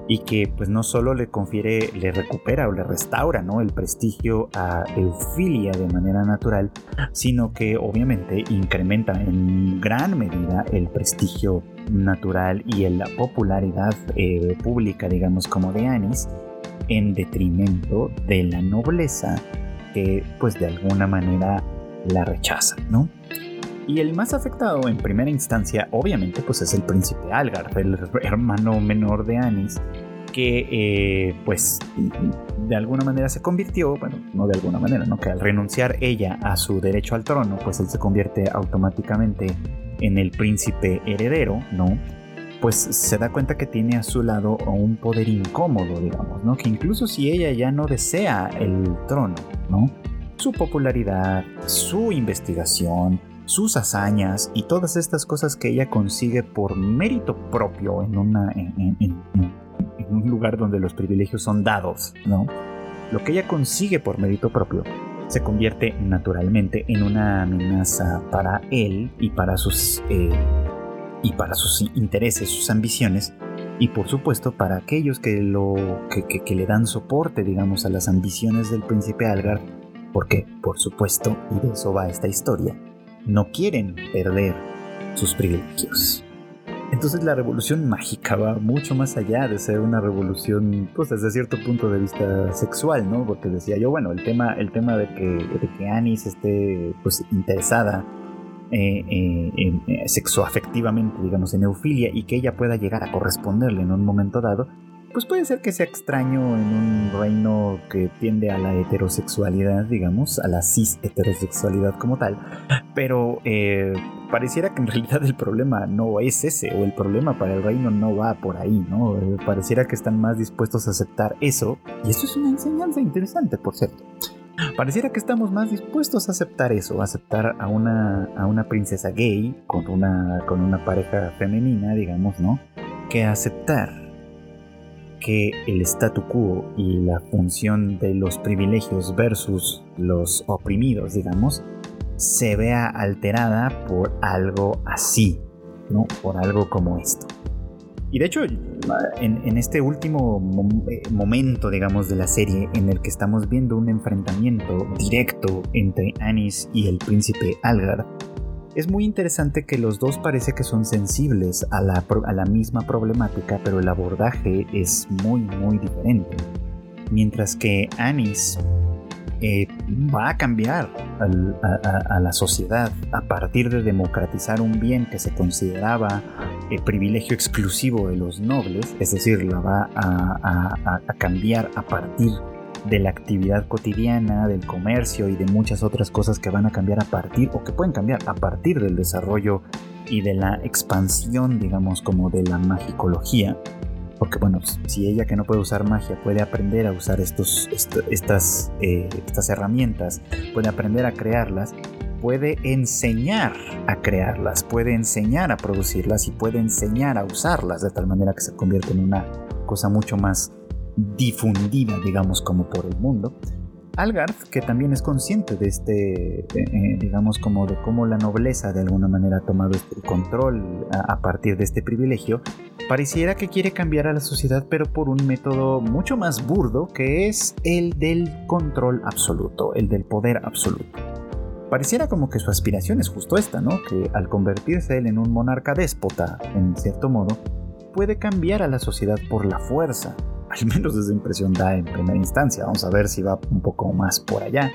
y que pues no solo le confiere, le recupera o le restaura ¿no? el prestigio a Eufilia de manera natural, sino que obviamente incrementa en gran medida el prestigio natural y la popularidad eh, pública, digamos, como de Anis, en detrimento de la nobleza que pues de alguna manera la rechaza, ¿no? Y el más afectado en primera instancia, obviamente, pues es el príncipe Algar, el hermano menor de Anis, que eh, pues de alguna manera se convirtió, bueno, no de alguna manera, ¿no? Que al renunciar ella a su derecho al trono, pues él se convierte automáticamente en el príncipe heredero, ¿no? Pues se da cuenta que tiene a su lado un poder incómodo, digamos, ¿no? Que incluso si ella ya no desea el trono, ¿no? Su popularidad, su investigación, sus hazañas y todas estas cosas que ella consigue por mérito propio en, en, un lugar donde los privilegios son dados, ¿no? Lo que ella consigue por mérito propio se convierte naturalmente en una amenaza para él y para sus eh, y para sus intereses, sus ambiciones y por supuesto para aquellos que lo que, que le dan soporte, digamos, a las ambiciones del príncipe Algar, porque por supuesto y de eso va esta historia no quieren perder sus privilegios. Entonces la revolución mágica va mucho más allá de ser una revolución, pues desde cierto punto de vista sexual, ¿no? Porque decía yo, bueno, el tema, el tema de que, de que Anis esté pues interesada eh, eh, eh, sexoafectivamente, digamos, en eufilia y que ella pueda llegar a corresponderle en un momento dado, pues puede ser que sea extraño en un reino que tiende a la heterosexualidad, digamos, a la cis heterosexualidad como tal, pero eh, pareciera que en realidad el problema no es ese, o el problema para el reino no va por ahí, ¿no? Eh, pareciera que están más dispuestos a aceptar eso, y esto es una enseñanza interesante, por cierto. Pareciera que estamos más dispuestos a aceptar eso, a aceptar a una, a una princesa gay con una, con una pareja femenina, digamos, ¿no? Que aceptar que el statu quo y la función de los privilegios versus los oprimidos, digamos, se vea alterada por algo así, ¿no? Por algo como esto. Y de hecho, en, este último eh, momento, digamos, de la serie, en el que estamos viendo un enfrentamiento directo entre Anis y el príncipe Algar, es muy interesante que los dos parece que son sensibles a la, a la misma problemática, pero el abordaje es muy, muy diferente. Mientras que Anis eh, va a cambiar a, la sociedad a partir de democratizar un bien que se consideraba eh, privilegio exclusivo de los nobles, es decir, la va a, a cambiar a partir de de la actividad cotidiana, del comercio y de muchas otras cosas que van a cambiar a partir o que pueden cambiar a partir del desarrollo y de la expansión, digamos, como de la magicología. Porque bueno, si ella que no puede usar magia puede aprender a usar estos, estas, eh, estas herramientas, puede aprender a crearlas, puede enseñar a crearlas, puede enseñar a producirlas y puede enseñar a usarlas de tal manera que se convierte en una cosa mucho más difundida, digamos, como por el mundo. Algarth, que también es consciente de este, eh, eh, digamos, como de cómo la nobleza de alguna manera ha tomado este control a, partir de este privilegio, pareciera que quiere cambiar a la sociedad, pero por un método mucho más burdo, que es el del control absoluto, el del poder absoluto. pareciera como que su aspiración es justo esta, ¿no? Que al convertirse él en un monarca déspota, en cierto modo, puede cambiar a la sociedad por la fuerza. Al menos esa impresión da en primera instancia. Vamos a ver si va un poco más por allá.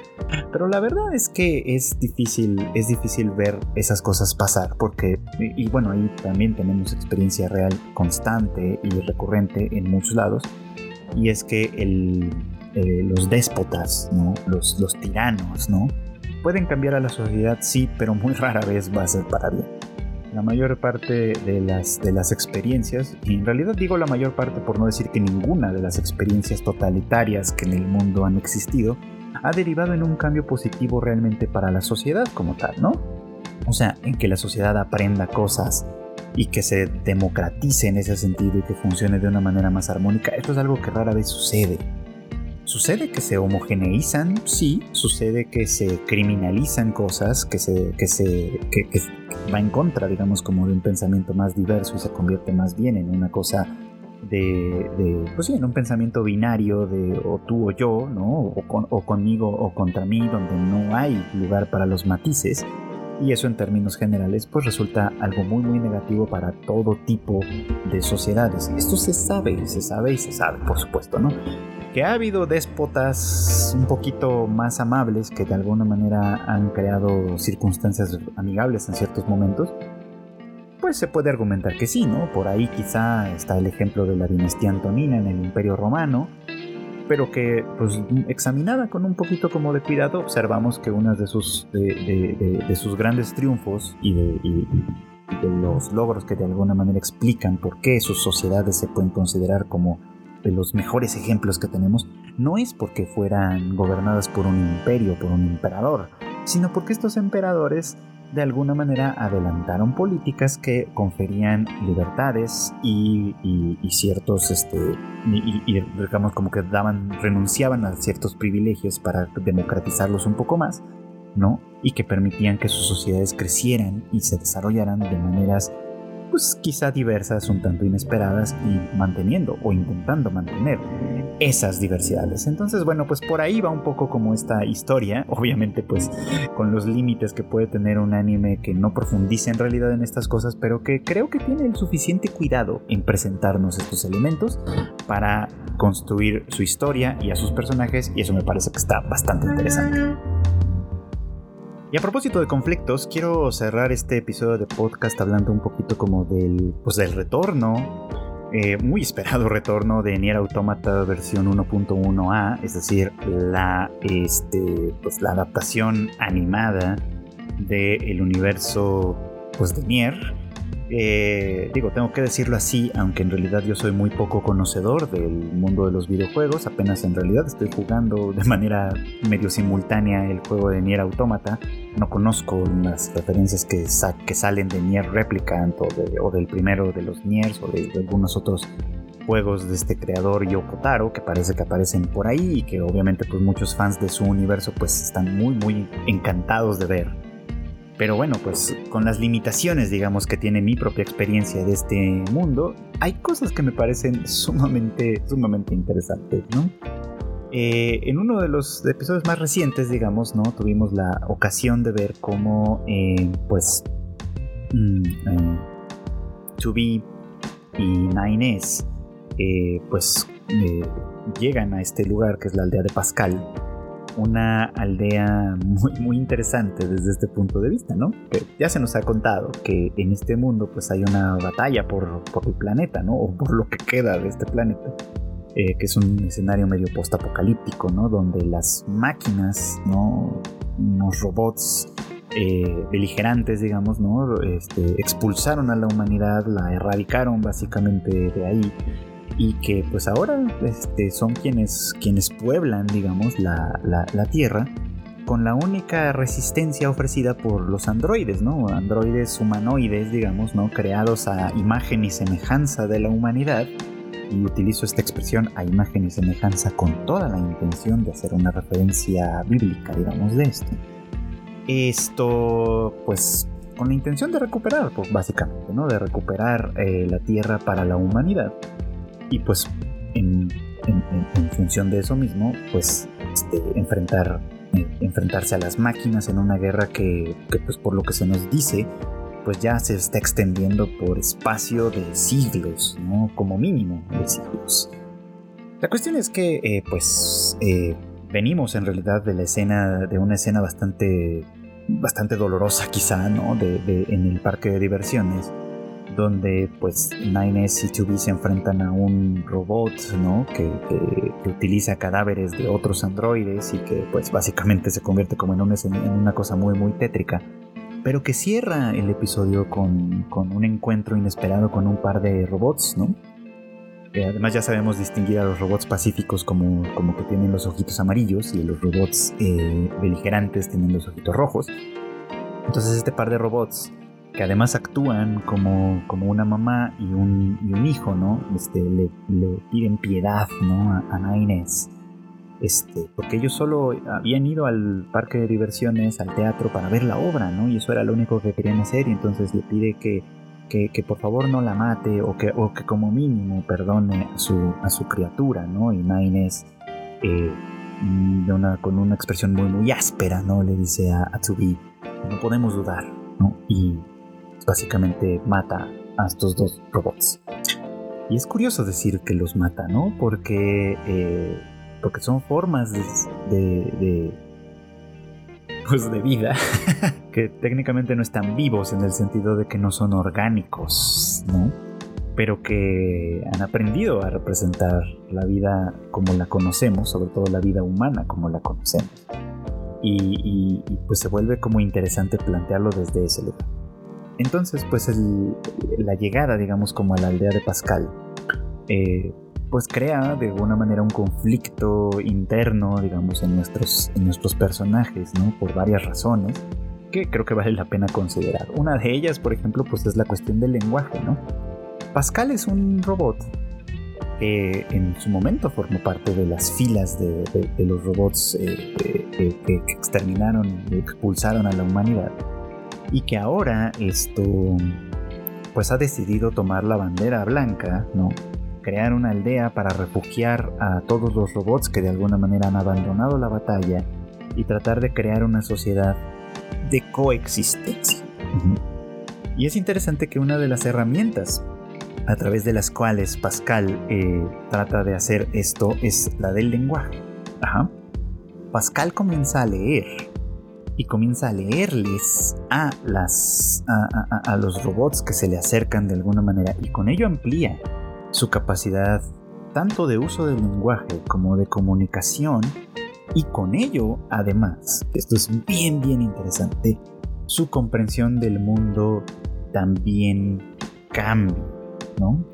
Pero la verdad es que es difícil, es difícil ver esas cosas pasar porque, y, bueno, ahí también tenemos experiencia real constante y recurrente en muchos lados. Y es que el, eh, los déspotas, ¿no? los, los tiranos, ¿no? pueden cambiar a la sociedad, sí, pero muy rara vez va a ser para bien la mayor parte de las, de las experiencias, y en realidad digo la mayor parte por no decir que ninguna de las experiencias totalitarias que en el mundo han existido, ha derivado en un cambio positivo realmente para la sociedad como tal, ¿no? O sea, en que la sociedad aprenda cosas y que se democratice en ese sentido y que funcione de una manera más armónica, esto es algo que rara vez sucede. Sucede que se homogeneizan, sí, sucede que se criminalizan cosas, que se, que se que, va en contra, digamos, como de un pensamiento más diverso y se convierte más bien en una cosa de, de pues sí, en un pensamiento binario de o tú o yo, ¿no? O, o conmigo o contra mí, donde no hay lugar para los matices. Y eso en términos generales pues resulta algo muy muy negativo para todo tipo de sociedades. Esto se sabe, se sabe y se sabe, por supuesto, ¿no? Que ha habido déspotas un poquito más amables que de alguna manera han creado circunstancias amigables en ciertos momentos, pues se puede argumentar que sí, ¿no? Por ahí quizá está el ejemplo de la dinastía Antonina en el Imperio Romano, pero que pues examinada con un poquito como de cuidado observamos que uno de sus, de, sus grandes triunfos y y de los logros que de alguna manera explican por qué sus sociedades se pueden considerar como de los mejores ejemplos que tenemos no es porque fueran gobernadas por un imperio, por un emperador, sino porque estos emperadores de alguna manera adelantaron políticas que conferían libertades y, ciertos, este, y, digamos como que daban, renunciaban a ciertos privilegios para democratizarlos un poco más, ¿no? Y que permitían que sus sociedades crecieran y se desarrollaran de maneras pues quizá diversas, un tanto inesperadas y manteniendo o intentando mantener esas diversidades. Entonces, bueno, pues por ahí va un poco como esta historia, obviamente pues con los límites que puede tener un anime que no profundice en realidad en estas cosas, pero que creo que tiene el suficiente cuidado en presentarnos estos elementos para construir su historia y a sus personajes y eso me parece que está bastante interesante. Y a propósito de conflictos, quiero cerrar este episodio de podcast hablando un poquito como del, pues del retorno, eh, muy esperado retorno de Nier Automata versión 1.1a, es decir, la, este, pues la adaptación animada del universo pues, de Nier eh, digo, tengo que decirlo así, aunque en realidad yo soy muy poco conocedor del mundo de los videojuegos, apenas en realidad estoy jugando de manera medio simultánea el juego de Nier Automata, no conozco las referencias que, salen de Nier Replicant o, del primero de los Niers o de, algunos otros juegos de este creador Yoko Taro que parece que aparecen por ahí y que obviamente pues muchos fans de su universo pues están muy muy encantados de ver. Pero bueno, pues con las limitaciones, digamos, que tiene mi propia experiencia de este mundo, hay cosas que me parecen sumamente, sumamente interesantes, ¿no? Eh, en uno de los episodios más recientes, digamos, ¿no? Tuvimos la ocasión de ver cómo, eh, pues, mm, eh, 2B y 9S, eh, pues, llegan a este lugar que es la aldea de Pascal una aldea muy, muy interesante desde este punto de vista, ¿no? ya se nos ha contado que en este mundo pues hay una batalla por, por el planeta, ¿no? O por lo que queda de este planeta. Eh, que es un escenario medio post-apocalíptico, ¿no? Donde las máquinas, ¿no? Unos robots eh, beligerantes, digamos, ¿no? Este, expulsaron a la humanidad, la erradicaron básicamente de ahí y que pues ahora este, son quienes, quienes pueblan, digamos, la, la, Tierra con la única resistencia ofrecida por los androides, ¿no? Androides humanoides, digamos, ¿no? Creados a imagen y semejanza de la humanidad. Y utilizo esta expresión a imagen y semejanza con toda la intención de hacer una referencia bíblica, digamos, de esto. Esto, pues, con la intención de recuperar, pues, básicamente, ¿no? De recuperar eh, la Tierra para la humanidad y pues en, función de eso mismo, pues este, enfrentar enfrentarse a las máquinas en una guerra que, pues por lo que se nos dice, pues ya se está extendiendo por espacio de siglos, ¿no? Como mínimo de siglos. La cuestión es que, eh, pues, eh, venimos en realidad de la escena, de una escena bastante, bastante dolorosa quizá, ¿no? De, en el parque de diversiones, donde pues Nines y 2B se enfrentan a un robot, ¿no? Que, utiliza cadáveres de otros androides y que pues básicamente se convierte como en en una cosa muy muy tétrica pero que cierra el episodio con, con, un encuentro inesperado con un par de robots, ¿no? además ya sabemos distinguir a los robots pacíficos como, como que tienen los ojitos amarillos y los robots eh, beligerantes tienen los ojitos rojos. Entonces este par de robots que además actúan como, como una mamá y un, y un hijo, ¿no? Este, le, le, piden piedad, ¿no? A, a Inés. Este, porque ellos solo habían ido al parque de diversiones, al teatro, para ver la obra, ¿no? Y eso era lo único que querían hacer, y entonces le pide que que, por favor no la mate o que, o que como mínimo perdone a su, a su criatura, ¿no? Y Nines, eh, con una expresión muy, muy áspera, ¿no? Le dice a, a Tsubi, no podemos dudar, ¿no? Y básicamente mata a estos dos robots. Y es curioso decir que los mata, ¿no? Porque, eh, porque son formas de pues, de vida que técnicamente no están vivos en el sentido de que no son orgánicos, ¿no? Pero que han aprendido a representar la vida como la conocemos, sobre todo la vida humana como la conocemos. Y, pues se vuelve como interesante plantearlo desde ese lugar. Entonces, pues la llegada, digamos, como a la aldea de Pascal, eh, pues crea de alguna manera un conflicto interno, digamos, en nuestros, personajes, ¿no? Por varias razones que creo que vale la pena considerar. Una de ellas, por ejemplo, pues es la cuestión del lenguaje, ¿no? Pascal es un robot que en su momento formó parte de las filas de, los robots eh, que, que exterminaron y expulsaron a la humanidad y que ahora esto pues ha decidido tomar la bandera blanca, ¿no? crear una aldea para refugiar a todos los robots que de alguna manera han abandonado la batalla y tratar de crear una sociedad de coexistencia. Y es interesante que una de las herramientas a través de las cuales Pascal eh, trata de hacer esto es la del lenguaje. Pascal comienza a leer y comienza a leerles a, las, a los robots que se le acercan de alguna manera y con ello amplía su capacidad tanto de uso del lenguaje como de comunicación y con ello, además, esto es bien, bien interesante, su comprensión del mundo también cambia, ¿no?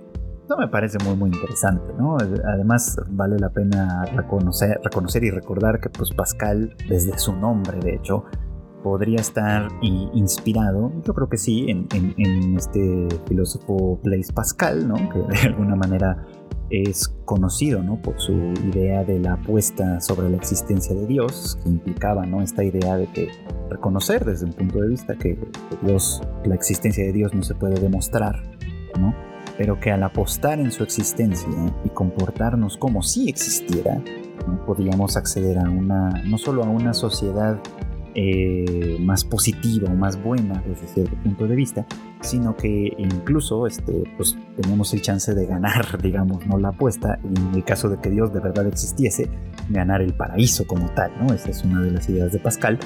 Esto me parece muy, muy interesante, ¿no? Además, vale la pena reconocer, reconocer y recordar que pues Pascal, desde su nombre, de hecho, podría estar inspirado, yo creo que sí, en, este filósofo Blaise Pascal, ¿no? que de alguna manera es conocido ¿no? por su idea de la apuesta sobre la existencia de Dios, que implicaba ¿no? esta idea de que reconocer desde un punto de vista que, Dios, la existencia de Dios no se puede demostrar, ¿no? Pero que al apostar en su existencia y comportarnos como si existiera, ¿no? podíamos acceder a una, no solo a una sociedad eh, más positiva o más buena desde cierto punto de vista, sino que incluso este, pues, teníamos el chance de ganar, digamos, ¿no? la apuesta, en el caso de que Dios de verdad existiese, ganar el paraíso como tal, ¿no? Esa es una de las ideas de Pascal,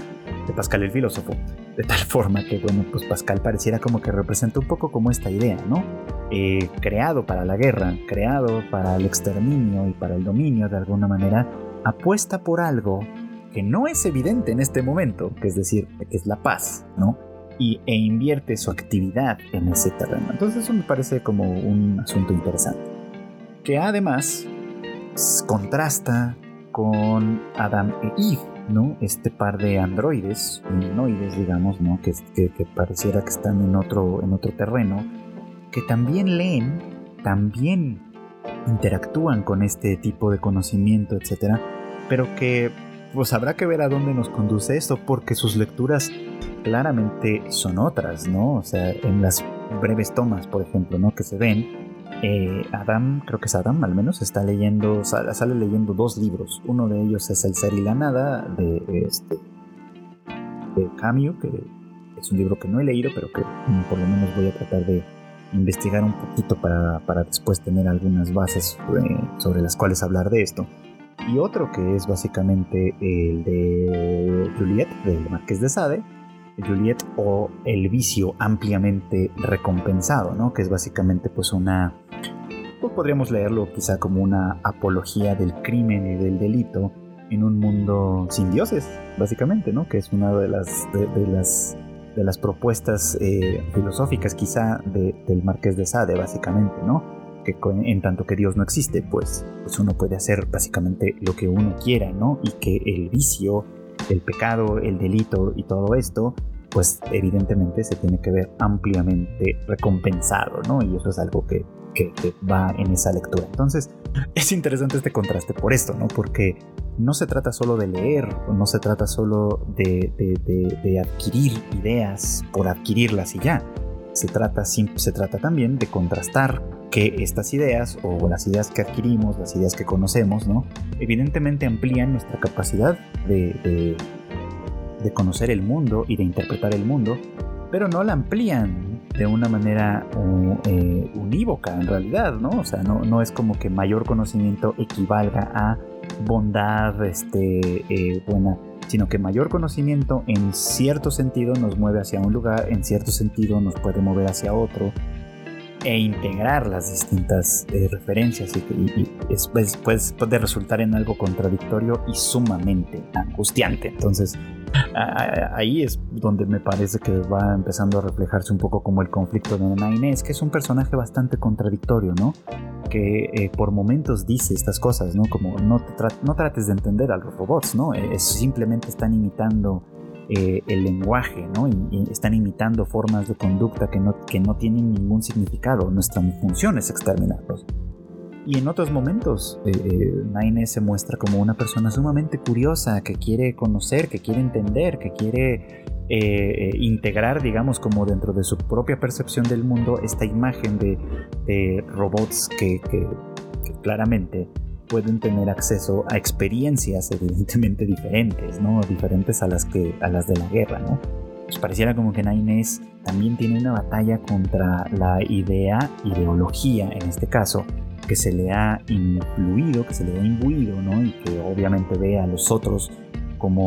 de Pascal el filósofo, de tal forma que, bueno, pues Pascal pareciera como que representa un poco como esta idea, ¿no? Eh, creado para la guerra, creado para el exterminio y para el dominio de alguna manera, apuesta por algo que no es evidente en este momento, que es decir, que es la paz, ¿no? Y, e invierte su actividad en ese terreno. Entonces eso me parece como un asunto interesante. Que además contrasta con Adam e Eve, ¿no? Este par de androides, humanoides, digamos, ¿no? Que, que, pareciera que están en otro, en otro terreno, que también leen, también interactúan con este tipo de conocimiento, etcétera, pero que pues habrá que ver a dónde nos conduce esto, porque sus lecturas claramente son otras, ¿no? O sea, en las breves tomas, por ejemplo, ¿no? Que se ven, eh, Adam, creo que es Adam al menos, está leyendo, sale, leyendo dos libros. Uno de ellos es El ser y la nada de, este, de Camus, que es un libro que no he leído, pero que mm, por lo menos voy a tratar de investigar un poquito para, después tener algunas bases eh, sobre las cuales hablar de esto. Y otro que es básicamente el de Juliet, del Marqués de Sade, Juliet o el vicio ampliamente recompensado, ¿no? Que es básicamente pues una... Pues podríamos leerlo quizá como una apología del crimen y del delito en un mundo sin dioses, básicamente, ¿no? Que es una de las, de, las, de las propuestas eh, filosóficas quizá del Marqués de Sade, básicamente, ¿no? Que en tanto que Dios no existe, pues, pues uno puede hacer básicamente lo que uno quiera, ¿no? Y que el vicio, el pecado, el delito y todo esto pues evidentemente se tiene que ver ampliamente recompensado, ¿no? Y eso es algo que, va en esa lectura. Entonces, es interesante este contraste por esto, ¿no? Porque no se trata solo de leer, no se trata solo de, de adquirir ideas por adquirirlas y ya. Se trata, se trata también de contrastar que estas ideas o las ideas que adquirimos, las ideas que conocemos, ¿no? Evidentemente amplían nuestra capacidad de, de conocer el mundo y de interpretar el mundo, pero no la amplían de una manera eh, unívoca en realidad, ¿no? O sea, no, no, es como que mayor conocimiento equivalga a bondad este, eh, buena, sino que mayor conocimiento en cierto sentido nos mueve hacia un lugar, en cierto sentido nos puede mover hacia otro, e integrar las distintas eh, referencias y, después puede resultar en algo contradictorio y sumamente angustiante. Entonces, ahí es donde me parece que va empezando a reflejarse un poco como el conflicto de Nine que es un personaje bastante contradictorio, ¿no? Que eh, por momentos dice estas cosas, ¿no? Como no, no trates de entender a los robots, ¿no? Es, simplemente están imitando eh, el lenguaje, ¿no? Y, están imitando formas de conducta que no, que no tienen ningún significado. Nuestra función es exterminarlos. Y en otros momentos, eh, eh, Naine se muestra como una persona sumamente curiosa, que quiere conocer, que quiere entender, que quiere eh, integrar, digamos, como dentro de su propia percepción del mundo, esta imagen de, robots que, claramente pueden tener acceso a experiencias evidentemente diferentes, ¿no? Diferentes a las, que, a las de la guerra, ¿no? Pues pareciera como que Nainés también tiene una batalla contra la idea, ideología en este caso, que se le ha influido, que se le ha imbuido, ¿no? Y que obviamente ve a los otros como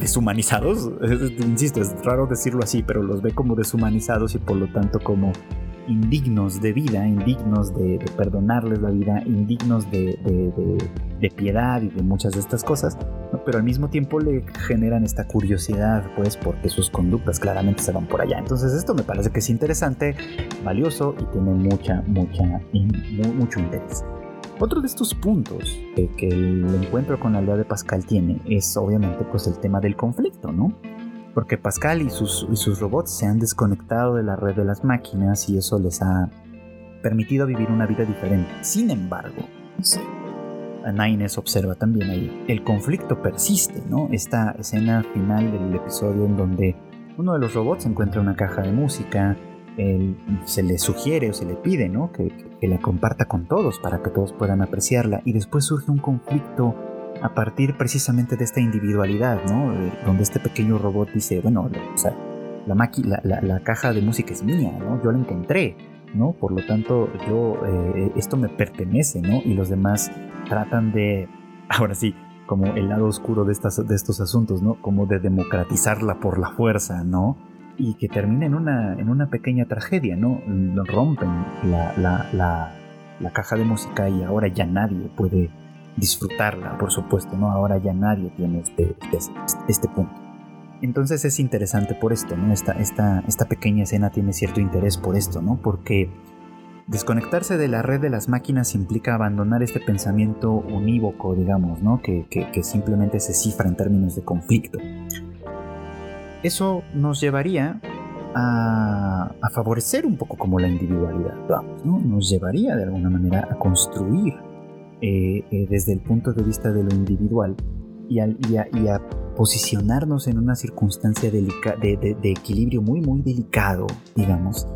deshumanizados. Insisto, es raro decirlo así, pero los ve como deshumanizados y por lo tanto como indignos de vida, indignos de, perdonarles la vida, indignos de, piedad y de muchas de estas cosas, pero al mismo tiempo le generan esta curiosidad, pues porque sus conductas claramente se van por allá. Entonces esto me parece que es interesante, valioso y tiene mucha, mucha, mucho interés. Otro de estos puntos que el encuentro con la aldea de Pascal tiene es obviamente pues el tema del conflicto, ¿no? Porque Pascal y sus, sus robots se han desconectado de la red de las máquinas y eso les ha permitido vivir una vida diferente. Sin embargo, Naines observa también ahí, el conflicto persiste, ¿no? Esta escena final del episodio en donde uno de los robots encuentra una caja de música, se le sugiere o se le pide, ¿no? Que, que la comparta con todos para que todos puedan apreciarla y después surge un conflicto a partir precisamente de esta individualidad, ¿no? donde este pequeño robot dice, bueno, o sea, la, la, caja de música es mía, ¿no? Yo la encontré, ¿no? Por lo tanto, yo, eh, esto me pertenece, ¿no? Y los demás tratan de, ahora sí, como el lado oscuro de, estas, de estos asuntos, ¿no? Como de democratizarla por la fuerza, ¿no? Y que termina en una, en una pequeña tragedia, ¿no? Rompen la, la caja de música y ahora ya nadie puede disfrutarla, por supuesto, ¿no? Ahora ya nadie tiene este, este, este, punto. Entonces es interesante por esto, ¿no? Esta, esta, esta pequeña escena tiene cierto interés por esto, ¿no? Porque desconectarse de la red de las máquinas implica abandonar este pensamiento unívoco, digamos, ¿no? Que, que, simplemente se cifra en términos de conflicto. Eso nos llevaría a, a, favorecer un poco como la individualidad, ¿no? Nos llevaría de alguna manera a construir eh, eh, desde el punto de vista de lo individual y, a, posicionarnos en una circunstancia de, equilibrio muy, muy delicado, digamos,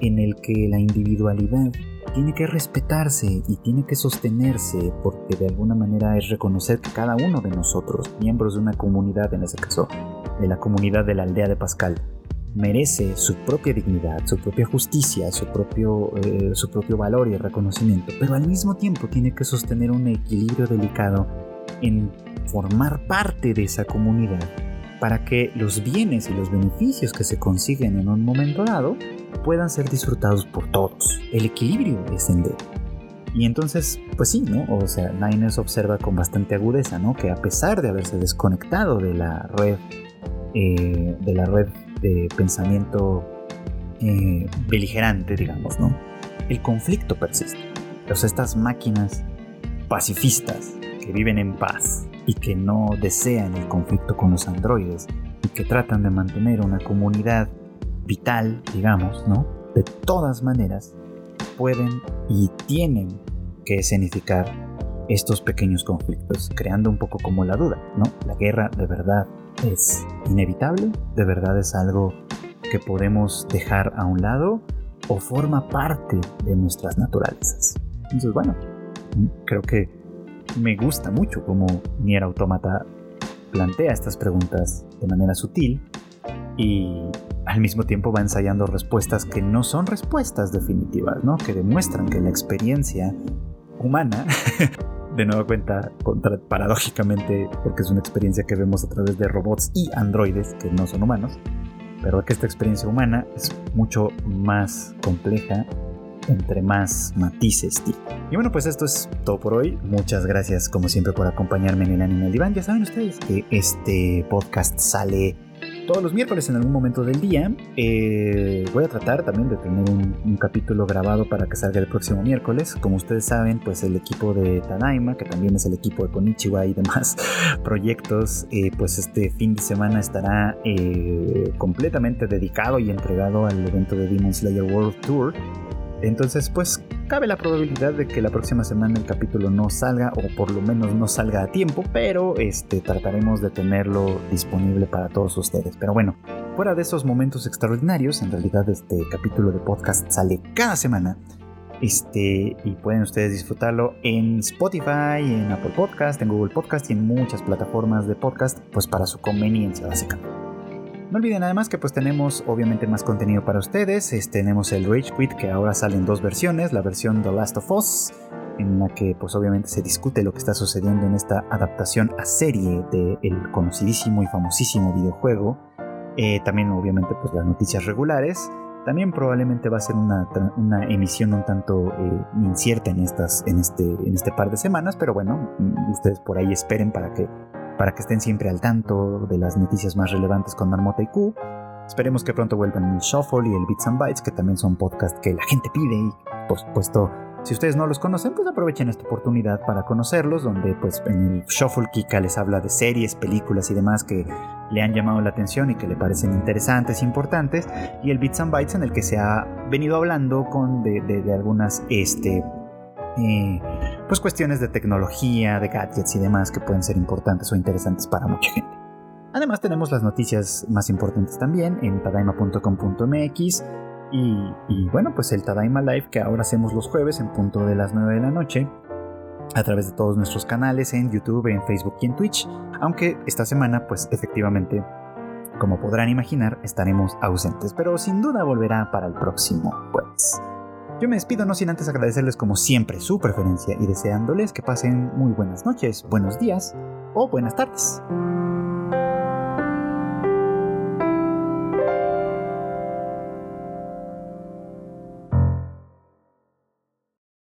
en el que la individualidad tiene que respetarse y tiene que sostenerse porque de alguna manera es reconocer que cada uno de nosotros, miembros de una comunidad, en ese caso de la comunidad de la aldea de Pascal, merece su propia dignidad, su propia justicia, su propio, eh, su propio valor y reconocimiento, pero al mismo tiempo tiene que sostener un equilibrio delicado en formar parte de esa comunidad para que los bienes y los beneficios que se consiguen en un momento dado puedan ser disfrutados por todos. El equilibrio es en Y entonces, pues sí, ¿no? O sea, Niners observa con bastante agudeza, ¿no? Que a pesar de haberse desconectado de la red, eh, de la red de pensamiento eh, beligerante, digamos, ¿no? El conflicto persiste. O estas máquinas pacifistas que viven en paz y que no desean el conflicto con los androides y que tratan de mantener una comunidad vital, digamos, ¿no? De todas maneras, pueden y tienen que significar estos pequeños conflictos, creando un poco como la duda, ¿no? La guerra de verdad es inevitable, de verdad es algo que podemos dejar a un lado o forma parte de nuestras naturalezas. Entonces, bueno, creo que me gusta mucho cómo Nier Automata plantea estas preguntas de manera sutil y al mismo tiempo va ensayando respuestas que no son respuestas definitivas, ¿no? que demuestran que la experiencia humana, de nueva cuenta, paradójicamente, porque es una experiencia que vemos a través de robots y androides que no son humanos, pero que esta experiencia humana es mucho más compleja entre más matices Y bueno, pues esto es todo por hoy. Muchas gracias como siempre por acompañarme en el anime diván. Ya saben ustedes que este podcast sale todos los miércoles en algún momento del día. Eh, voy a tratar también de tener un, capítulo grabado para que salga el próximo miércoles. Como ustedes saben, pues el equipo de Tadaima, que también es el equipo de Konichiwa y demás proyectos, eh, pues este fin de semana estará eh, completamente dedicado y entregado al evento de Demon Slayer World Tour entonces, pues cabe la probabilidad de que la próxima semana el capítulo no salga o por lo menos no salga a tiempo, pero este trataremos de tenerlo disponible para todos ustedes. Pero bueno, fuera de esos momentos extraordinarios, en realidad este capítulo de podcast sale cada semana. Este, y pueden ustedes disfrutarlo en Spotify, en Apple Podcast, en Google Podcast y en muchas plataformas de podcast, pues para su conveniencia básicamente. No olviden además que pues tenemos obviamente más contenido para ustedes. tenemos el Rage Quit que ahora sale en dos versiones. La versión The Last of Us, en la que pues obviamente se discute lo que está sucediendo en esta adaptación a serie del conocidísimo y famosísimo videojuego. Eh, también obviamente pues las noticias regulares. También probablemente va a ser una, emisión un tanto eh, incierta en, estas, en, este, en este par de semanas, pero bueno, mm, ustedes por ahí esperen para que para que estén siempre al tanto de las noticias más relevantes con Marmota y Q. Esperemos que pronto vuelvan el Shuffle y el Bits and Bytes, que también son podcasts que la gente pide y por supuesto si ustedes no los conocen, pues aprovechen esta oportunidad para conocerlos, donde pues en el Shuffle Kika les habla de series, películas y demás que le han llamado la atención y que le parecen interesantes, importantes, y el Bits and Bytes en el que se ha venido hablando con de, de algunas este, eh, pues cuestiones de tecnología, de gadgets y demás que pueden ser importantes o interesantes para mucha gente. Además tenemos las noticias más importantes también en tadaima.com.mx y, y, bueno, pues el Tadaima Live que ahora hacemos los jueves en punto de las 9 de la noche a través de todos nuestros canales en YouTube, en Facebook y en Twitch, aunque esta semana pues efectivamente, como podrán imaginar, estaremos ausentes, pero sin duda volverá para el próximo jueves. Yo me despido no sin antes agradecerles como siempre su preferencia y deseándoles que pasen muy buenas noches, buenos días o buenas tardes.